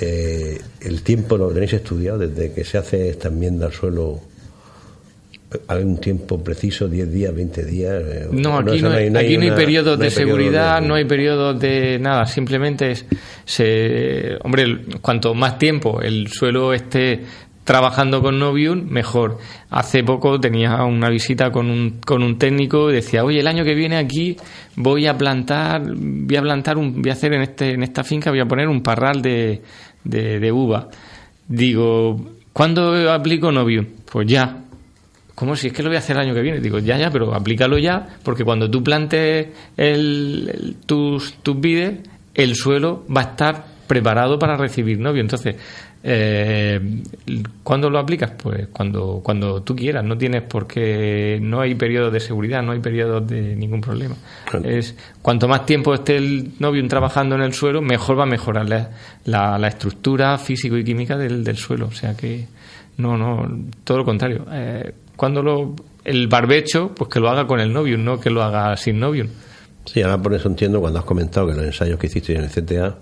eh, el tiempo lo tenéis estudiado desde que se hace esta enmienda al suelo. ¿Hay un tiempo preciso, 10 días, 20 días? eh, No, aquí no, hay, hay aquí no hay una- periodos no de hay periodo seguridad, de- no hay periodos de nada, simplemente es, se, hombre, cuanto más tiempo el suelo esté trabajando con Novium, mejor. Hace poco tenía una visita con un, con un técnico y decía, oye, el año que viene aquí voy a plantar, voy a plantar un, voy a hacer en este, en esta finca, voy a poner un parral de, de, de uva. Digo, ¿cuándo aplico Novium? Pues ya, ¿Cómo si es que lo voy a hacer el año que viene? Digo, ya, ya, pero aplícalo ya, porque cuando tú plantes el, el- tus, tus vides, el suelo va a estar preparado para recibir novio. Entonces, eh, ¿cuándo lo aplicas? Pues cuando, cuando tú quieras. No tienes por qué, no hay periodos de seguridad, no hay periodos de ningún problema. Claro. Es cuanto más tiempo esté el novio trabajando en el suelo, mejor va a mejorar la, la- la estructura físico y química del, del suelo. O sea que no, no, todo lo contrario. Eh, cuando lo, el barbecho, pues que lo haga con el Novium, no que lo haga sin Novium. Sí, ahora por eso entiendo cuando has comentado que los ensayos que hiciste en el CTA,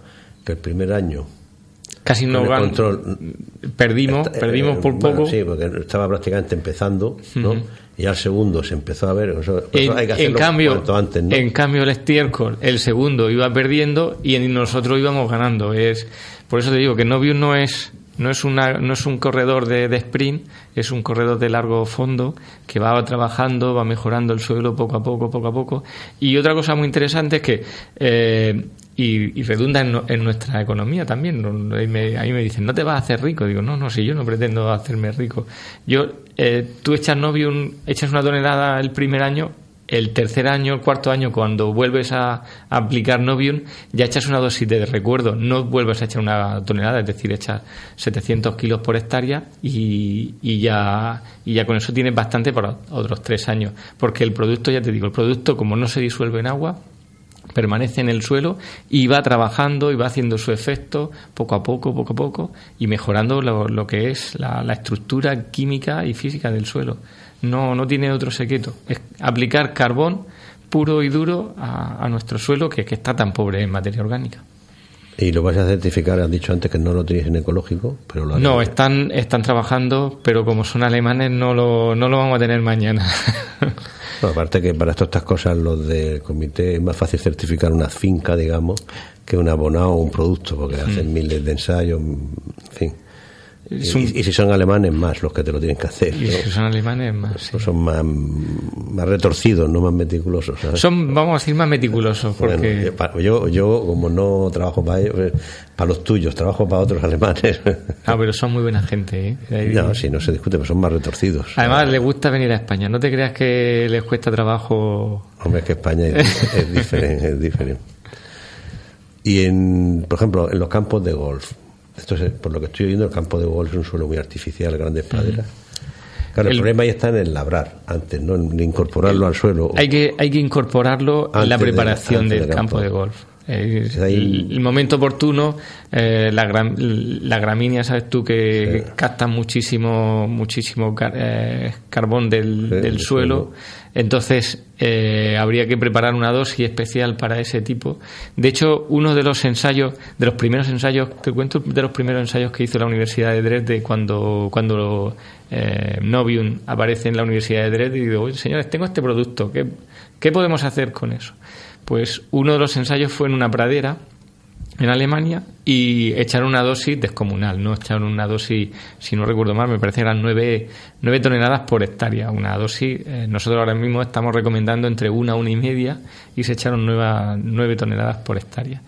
que el primer año Casi no gan- control. Perdimos, perdimos eh, por bueno, poco. sí, porque estaba prácticamente empezando, ¿no? Y al segundo se empezó a ver. Eso, En, hay que en hacerlo cambio, cuanto antes, ¿no? en cambio el estiércol, el segundo iba perdiendo y nosotros íbamos ganando. Es por eso te digo que Novium no es no es una no es un corredor de, de sprint, es un corredor de largo fondo que va trabajando, va mejorando el suelo poco a poco, poco a poco. Y otra cosa muy interesante es que eh, y, y redunda en, en nuestra economía también. Ahí me, me dicen, no te vas a hacer rico. Digo, no, no, si yo no pretendo hacerme rico. Yo, eh, tú echas Novium, echas una tonelada el primer año, el tercer año, el cuarto año, cuando vuelves a, aplicar Novium, ya echas una dosis de recuerdo, no vuelves a echar una tonelada, es decir, echas 700 kilos por hectárea y, y ya, y ya con eso tienes bastante para otros tres años. Porque el producto, ya te digo, el producto como no se disuelve en agua, permanece en el suelo y va trabajando y va haciendo su efecto poco a poco, poco a poco y mejorando lo, lo que es la, la estructura química y física del suelo. No, no tiene otro secreto. Es aplicar carbón puro y duro a, a nuestro suelo que, que está tan pobre en materia orgánica. Y lo vais a certificar, has dicho antes que no lo tenéis en ecológico, pero lo No, están, están trabajando, pero como son alemanes no lo, no lo vamos a tener mañana. (laughs) Aparte que para todas estas cosas los del comité es más fácil certificar una finca, digamos, que un abonado o un producto, porque hacen miles de ensayos, en fin. Y, Es un- y si son alemanes, más los que te lo tienen que hacer. y ¿no? si son alemanes más. sí. Son más, más retorcidos, no más meticulosos. ¿sabes? Son, vamos a decir, más meticulosos porque... Bueno, yo, yo, como no trabajo para ellos, eh, para los tuyos, trabajo para otros alemanes. (laughs) Ah, pero son muy buena gente, ¿eh? No, sí, no se discute, pero son más retorcidos. Además, les gusta venir a España. No te creas que les cuesta trabajo. Hombre, es que España es, es diferente, es diferente. Y, en, por ejemplo, en los campos de golf, esto es, por lo que estoy oyendo, el campo de golf es un suelo muy artificial, grandes praderas. Claro, el, El- problema ahí está en el labrar antes, ¿no? En incorporarlo al suelo. Hay que, hay que incorporarlo en la de- preparación del del campo campo. de golf. Eh, el, el, momento oportuno, eh, la, gram, la, gramínea, sabes tú, que sí. capta muchísimo, muchísimo car, eh, carbón del, sí, del suelo. Entonces, eh, habría que preparar una dosis especial para ese tipo. De hecho, uno de los ensayos, de los primeros ensayos, te cuento de los primeros ensayos que hizo la Universidad de Dresde cuando, cuando eh, Novium aparece en la Universidad de Dresde y digo, señores, tengo este producto, ¿qué, ¿qué podemos hacer con eso? Pues uno de los ensayos fue en una pradera en Alemania y echaron una dosis descomunal, no echaron una dosis, si no recuerdo mal, me parece que eran 9, toneladas por hectárea, una dosis, eh, nosotros ahora mismo estamos recomendando entre una, una y media y se echaron 9, 9 toneladas por hectárea.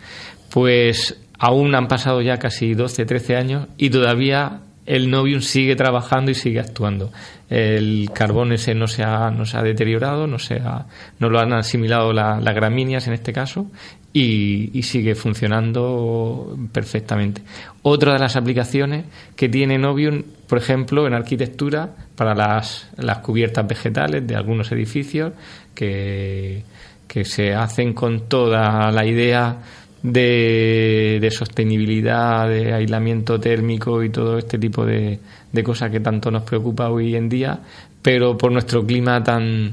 Pues aún han pasado ya casi 12, 13 años y todavía el Novium sigue trabajando y sigue actuando. El carbón ese no se ha, no se ha deteriorado, no, se ha, no lo han asimilado las la gramíneas en este caso y, y, sigue funcionando perfectamente. Otra de las aplicaciones que tiene Novium, por ejemplo, en arquitectura, para las, las cubiertas vegetales de algunos edificios que, que se hacen con toda la idea de, de, sostenibilidad, de aislamiento térmico y todo este tipo de, de, cosas que tanto nos preocupa hoy en día, pero por nuestro clima tan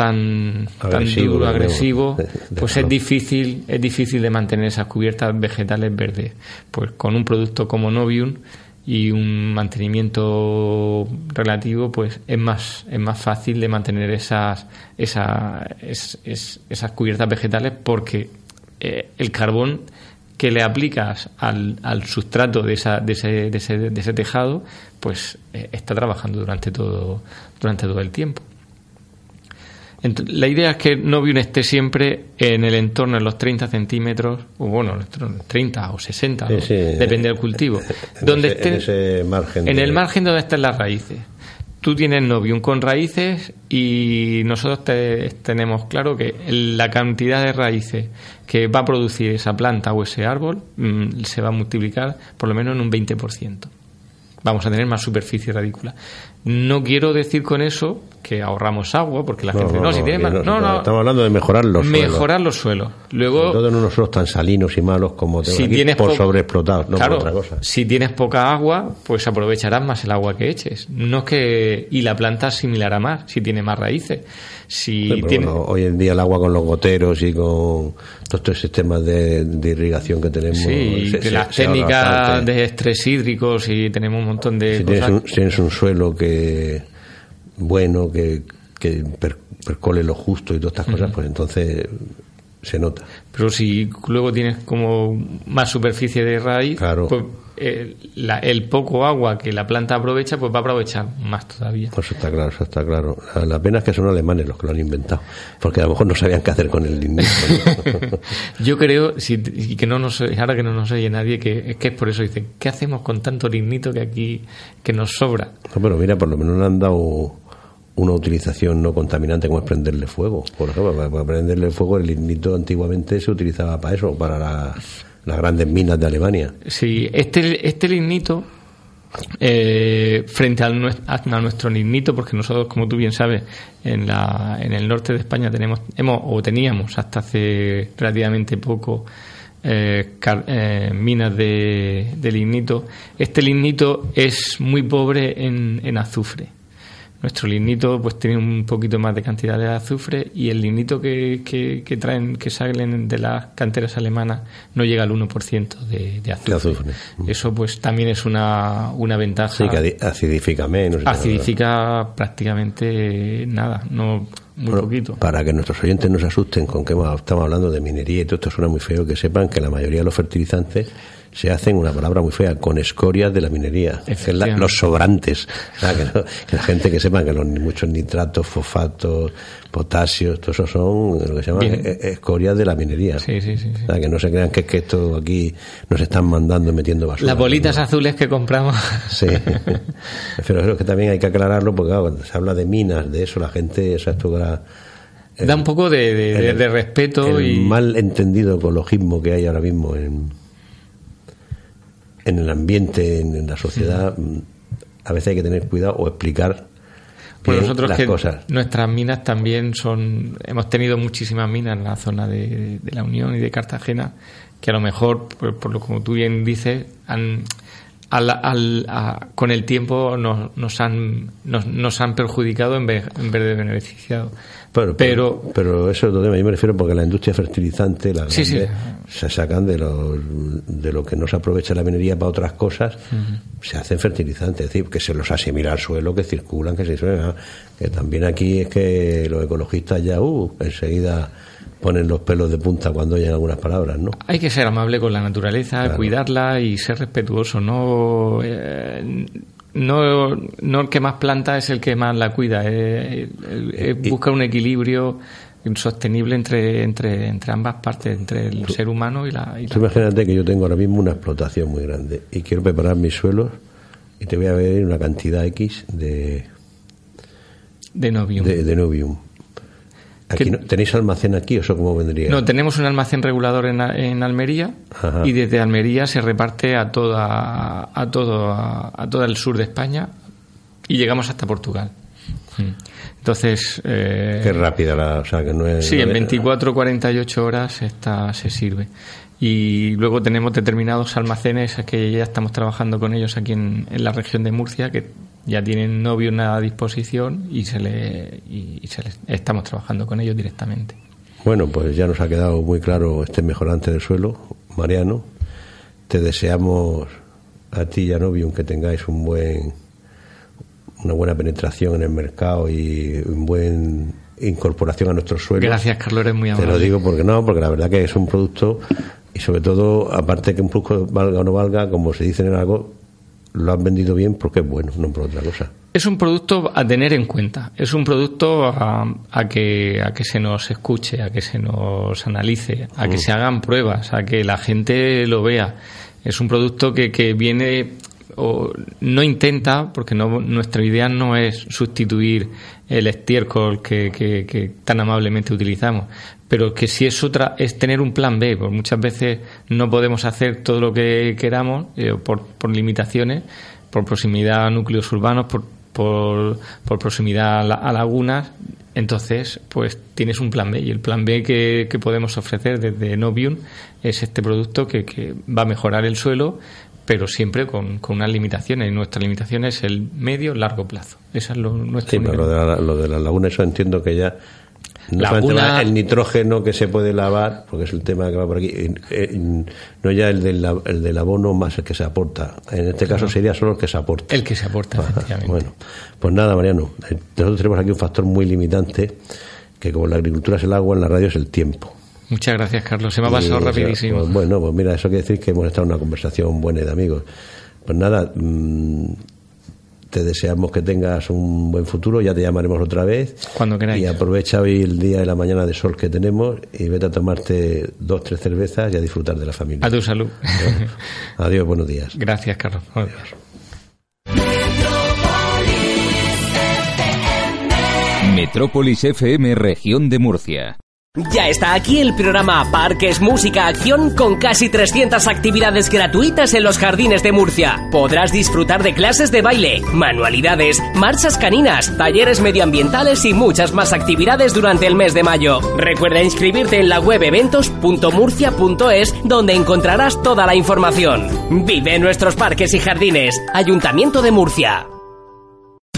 tan, agresivo, tan duro, agresivo, (laughs) pues es difícil, es difícil de mantener esas cubiertas vegetales verdes. Pues con un producto como Novium y un mantenimiento relativo, pues es más, es más fácil de mantener esas, esas, es, es, esas cubiertas vegetales porque eh, el carbón que le aplicas al, al sustrato de, esa, de, ese, de, ese, de, ese, tejado, pues eh, está trabajando durante todo, durante todo el tiempo. Entonces, la idea es que Novium esté siempre en el entorno de los 30 centímetros, o bueno, 30 o 60, ¿no? sí, depende del cultivo. (laughs) En donde ese, esté, en ese margen. En de... el margen donde estén las raíces tú tienes Novium con raíces y nosotros te, tenemos claro que la cantidad de raíces que va a producir esa planta o ese árbol mmm, se va a multiplicar por lo menos en un 20%. Vamos a tener más superficie radícula. No quiero decir con eso que ahorramos agua, porque la no, gente no, no, si tiene más, no, no, estamos hablando de mejorar los mejorar suelos. los suelos. Luego, todo en unos suelos tan salinos y malos como si aquí, tienes por po- sobreexplotados, no claro, por otra cosa. Si tienes poca agua, pues aprovecharás más el agua que eches. No es que y la planta asimilará más si tiene más raíces. Si Sí, tiene, bueno, hoy en día el agua con los goteros y con todos estos sistemas de, de irrigación que tenemos. Sí, se- de las se técnicas de estrés hídricos y tenemos un montón de si cosas. tienes un, si tienes un suelo que bueno, que, que per- percole lo justo y todas estas cosas, pues entonces se nota. Pero si luego tienes como más superficie de raíz, Claro. pues eh, la- el poco agua que la planta aprovecha, pues va a aprovechar más todavía. Eso está claro, eso está claro. La, la pena es que son alemanes los que lo han inventado, porque a lo mejor no sabían qué hacer con el. ¿no? (laughs) Yo creo, si, que no nos, ahora que no nos oye nadie, que es que es por eso dicen, ¿qué hacemos con tanto lignito que aquí que nos sobra? No, pero mira, por lo menos le han dado una utilización no contaminante como es prenderle fuego. Por ejemplo, para, prenderle fuego el lignito antiguamente se utilizaba para eso, para la- las grandes minas de Alemania. Sí, este, este lignito, eh, frente al, a nuestro lignito, porque nosotros, como tú bien sabes, en, la, en el norte de España tenemos, hemos, o teníamos hasta hace relativamente poco eh, eh, minas de, lignito. Este lignito es muy pobre en azufre. Nuestro lignito pues tiene un poquito más de cantidad de azufre y el lignito que, que, que traen, que salen de las canteras alemanas no llega al 1% de, de azufre. De azufre. Eso pues también es una, una ventaja. Sí, que acidifica menos. Acidifica prácticamente nada, no muy Bueno, poquito. Para que nuestros oyentes no se asusten con que estamos hablando de minería y todo esto suena muy feo, que sepan que la mayoría de los fertilizantes se hacen, una palabra muy fea, con escorias de la minería, que la- los sobrantes. Sea, (laughs) que, no- que la gente que sepa que los muchos nitratos, fosfatos, potasios, todo eso son lo que se llama Bien. e- escorias de la minería. Sí, sí, sí, sea, que no se crean que es que esto aquí nos están mandando metiendo basura. Las bolitas No. azules que compramos. Sí, (laughs) pero eso es que también hay que aclararlo porque claro, cuando se habla de minas, de eso, la gente, esto era el- da un poco de, de- de- el- de respeto el y mal entendido ecologismo que hay ahora mismo en, en el ambiente, en, en la sociedad. mm, A veces hay que tener cuidado o explicar pues nosotros que nuestras minas también son, hemos tenido muchísimas minas en la zona de, la Unión y de Cartagena, que a lo mejor, por, lo como tú bien dices, han, al, con el tiempo nos, nos, han, nos, han perjudicado en vez, en vez de beneficiado. Pero, pero, pero, eso es lo yo me refiero porque la industria fertilizante, las se sacan de lo, de lo que no se aprovecha la minería para otras cosas, se hacen fertilizantes, es decir, que se los asimila al suelo, que circulan, que se suena. Que también aquí es que los ecologistas ya, uh, enseguida ponen los pelos de punta cuando oyen algunas palabras, ¿no? Hay que ser amable con la naturaleza, cuidarla y ser respetuoso, no... Eh, no, no el que más planta es el que más la cuida, eh, eh, busca un equilibrio sostenible entre, entre, entre ambas partes, entre el ser humano y la... Y imagínate que yo tengo ahora mismo una explotación muy grande y quiero preparar mis suelos y te voy a ver una cantidad X de... De novium. De, novium. ¿Tenéis almacén aquí o eso cómo vendría? No, tenemos un almacén regulador en, en Almería y desde Almería se reparte a toda a todo a, todo el sur de España y llegamos hasta Portugal. Mm. Entonces. Eh, Qué rápida la. O sea, que no es, sí, en 24 48 horas esta, se sirve. Y luego tenemos determinados almacenes que ya estamos trabajando con ellos aquí en, la región de Murcia, que ya tienen novio a disposición y se le, y, se estamos trabajando con ellos directamente. Bueno, pues ya nos ha quedado muy claro este mejorante del suelo, Mariano. Te deseamos a ti y a Novium que tengáis un buen una buena penetración en el mercado y una buena incorporación a nuestros suelos. Gracias, Carlos, eres muy amable. Te lo digo porque no, porque la verdad que es un producto y sobre todo, aparte que un producto valga o no valga, como se dice en algo, lo han vendido bien porque es bueno, no por otra cosa. Es un producto a tener en cuenta, es un producto a, que, a que se nos escuche, a que se nos analice, a que mm. se hagan pruebas, a que la gente lo vea. Es un producto que, que viene o no intenta, porque no, nuestra idea no es sustituir el estiércol que, que, tan amablemente utilizamos, pero que si es otra, es tener un plan B, porque muchas veces no podemos hacer todo lo que queramos eh, por, limitaciones, por proximidad a núcleos urbanos, por, por, proximidad a, lagunas, entonces, pues tienes un plan B y el plan B que, que podemos ofrecer desde Novium es este producto que, que, va a mejorar el suelo, pero siempre con, con unas limitaciones. Y nuestra limitación es el medio largo plazo. Esa es lo, nuestro sí, pero lo de, la, lo de las lagunas, eso entiendo que ya. No el nitrógeno que se puede lavar, porque es el tema que va por aquí, eh, no ya el del, el del abono más el que se aporta. En este caso sería solo el que se aporta. El que se aporta, efectivamente. Bueno, pues nada, Mariano. Nosotros tenemos aquí un factor muy limitante, que como la agricultura es el agua, en la radio es el tiempo. Muchas gracias, Carlos. Se me ha pasado rapidísimo. Pues, bueno, pues mira, eso quiere decir que hemos estado en una conversación buena de amigos. Pues nada, mm, te deseamos que tengas un buen futuro, ya te llamaremos otra vez. Cuando queráis. Y aprovecha hoy el día de la mañana de sol que tenemos y vete a tomarte dos, tres cervezas y a disfrutar de la familia. A tu salud. Adiós, buenos días. Gracias, Carlos. Adiós. Metrópolis FM, región de Murcia. Ya está aquí el programa Parques Música Acción con casi 300 actividades gratuitas en los jardines de Murcia. Podrás disfrutar de clases de baile, manualidades, marchas caninas, talleres medioambientales y muchas más actividades durante el mes de mayo. Recuerda inscribirte en la web eventos.murcia.es donde encontrarás toda la información. Vive en nuestros parques y jardines. Ayuntamiento de Murcia.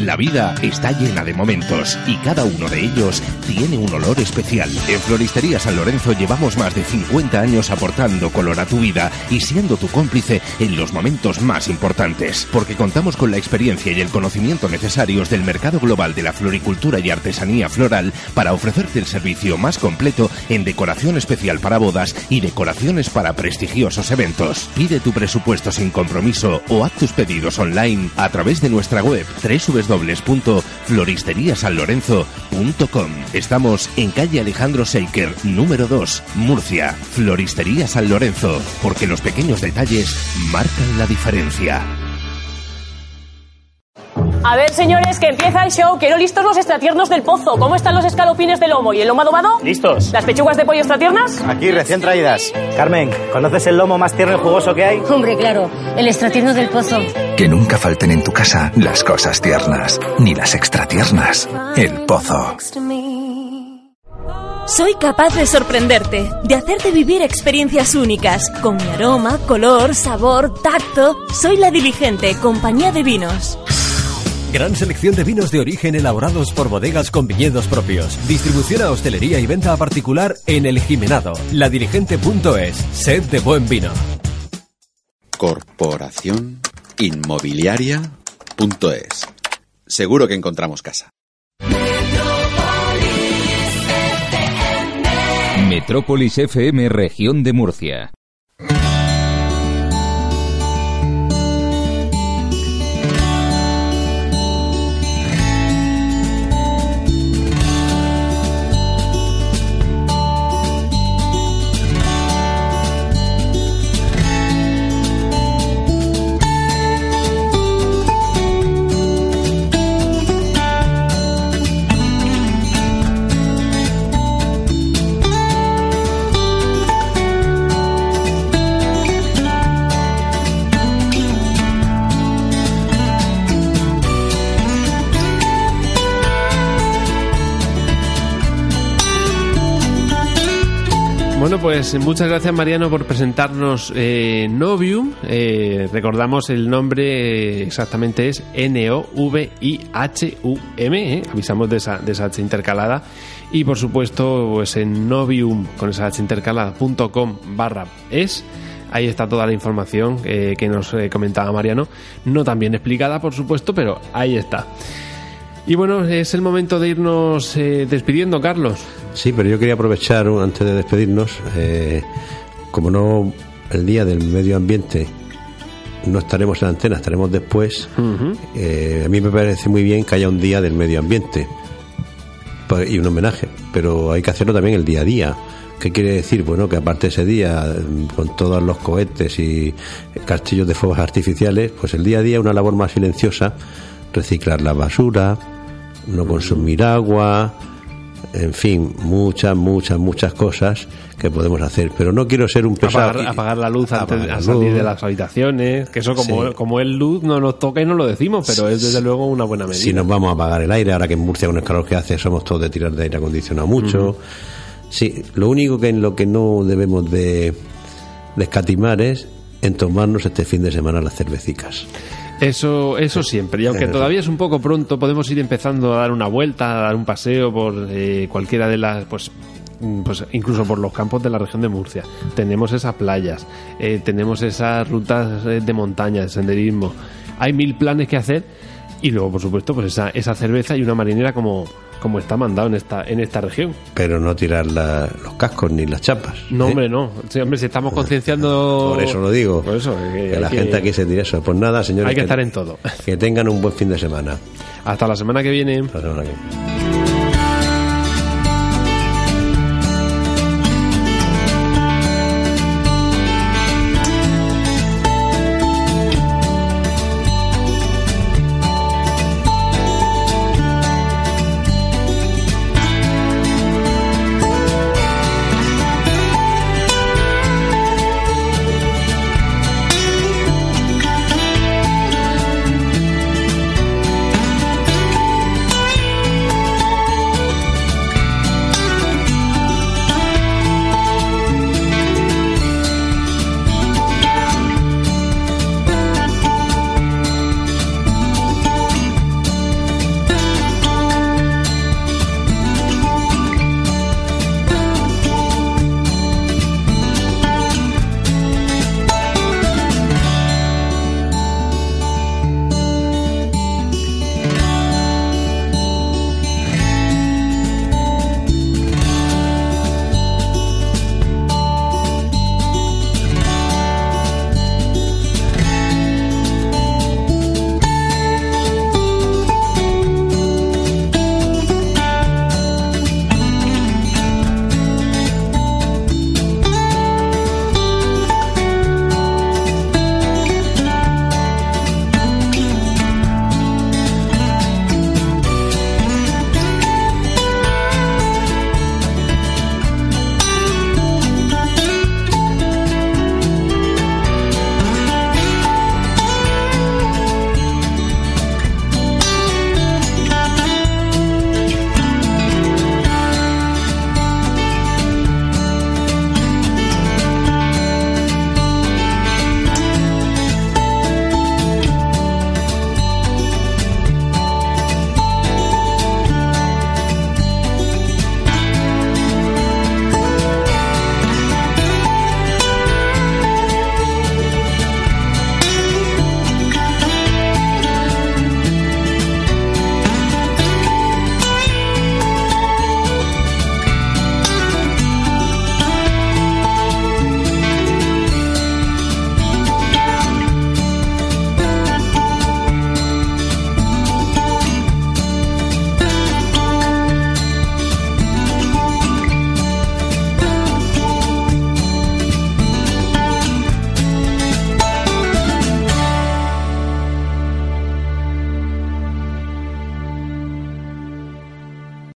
La vida está llena de momentos y cada uno de ellos tiene un olor especial. En Floristería San Lorenzo llevamos más de 50 años aportando color a tu vida y siendo tu cómplice en los momentos más importantes, porque contamos con la experiencia y el conocimiento necesarios del mercado global de la floricultura y artesanía floral para ofrecerte el servicio más completo en decoración especial para bodas y decoraciones para prestigiosos eventos. Pide tu presupuesto sin compromiso o haz tus pedidos online a través de nuestra web www www.floristeriasanlorenzo.com. Estamos en calle Alejandro Seiker, número 2, Murcia. Floristería San Lorenzo, porque los pequeños detalles marcan la diferencia. A ver, señores, que empieza el show. Quiero listos los extratiernos del pozo. ¿Cómo están los escalopines de lomo y el lomo adobado? Listos. ¿Las pechugas de pollo extratiernas? Aquí, recién traídas. Carmen, ¿conoces el lomo más tierno y jugoso que hay? Hombre, claro, el extratierno del pozo. Que nunca falten en tu casa las cosas tiernas, ni las extratiernas. El pozo. Soy capaz de sorprenderte, de hacerte vivir experiencias únicas, con mi aroma, color, sabor, tacto. Soy la diligente, compañía de vinos. Gran selección de vinos de origen elaborados por bodegas con viñedos propios. Distribución a hostelería y venta a particular en El Jimenado. Ladirigente.es. Sed de buen vino. Corporación Inmobiliaria.es. Seguro que encontramos casa. Metrópolis FM Región de Murcia. Bueno, pues muchas gracias Mariano por presentarnos eh, Novium. Eh, recordamos el nombre exactamente es N-O-V-I-H-U-M. ¿eh? Avisamos de esa, de esa H intercalada. Y por supuesto, pues en Novium con esa H intercalada.com barra es. Ahí está toda la información eh, que nos comentaba Mariano. No tan bien explicada, por supuesto, pero ahí está. Y bueno, es el momento de irnos eh, despidiendo, Carlos. Sí, pero yo quería aprovechar antes de despedirnos, eh, como no el día del medio ambiente no estaremos en antena, estaremos después. eh, a mí me parece muy bien que haya un día del medio ambiente pa- y un homenaje, pero hay que hacerlo también el día a día. ¿Qué quiere decir? Bueno, que aparte de ese día, con todos los cohetes y castillos de fuegos artificiales, pues el día a día una labor más silenciosa, reciclar la basura, no consumir agua, en fin, muchas, muchas, muchas cosas que podemos hacer. Pero no quiero ser un pesado. Apagar, apagar la luz antes de salir luz. de las habitaciones. Que eso, como, Sí. como es luz, no nos toca y no lo decimos, pero es desde luego una buena medida. Si nos vamos a apagar el aire, ahora que en Murcia con el calor que hace somos todos de tirar de aire acondicionado mucho. Sí, lo único que en lo que no debemos de, de escatimar es en tomarnos este fin de semana las cervecicas. Eso, eso siempre. Y aunque Eso. todavía es un poco pronto, podemos ir empezando a dar una vuelta, a dar un paseo por eh, cualquiera de las, pues, mm, pues incluso por los campos de la región de Murcia. Tenemos esas playas, eh, tenemos esas rutas eh, de montaña, de senderismo. Hay mil planes que hacer y luego, por supuesto, pues esa, esa cerveza y una marinera como, como está mandado en esta, en esta región. Pero no tirar la- los cascos ni las chapas. No, ¿eh? hombre, no. Sí, hombre, si estamos concienciando. Por eso lo digo. Por eso, que que la gente aquí se tire eso. Pues nada, señores. Hay que estar en todo. Que tengan un buen fin de semana. Hasta la semana que viene. Hasta la semana que viene.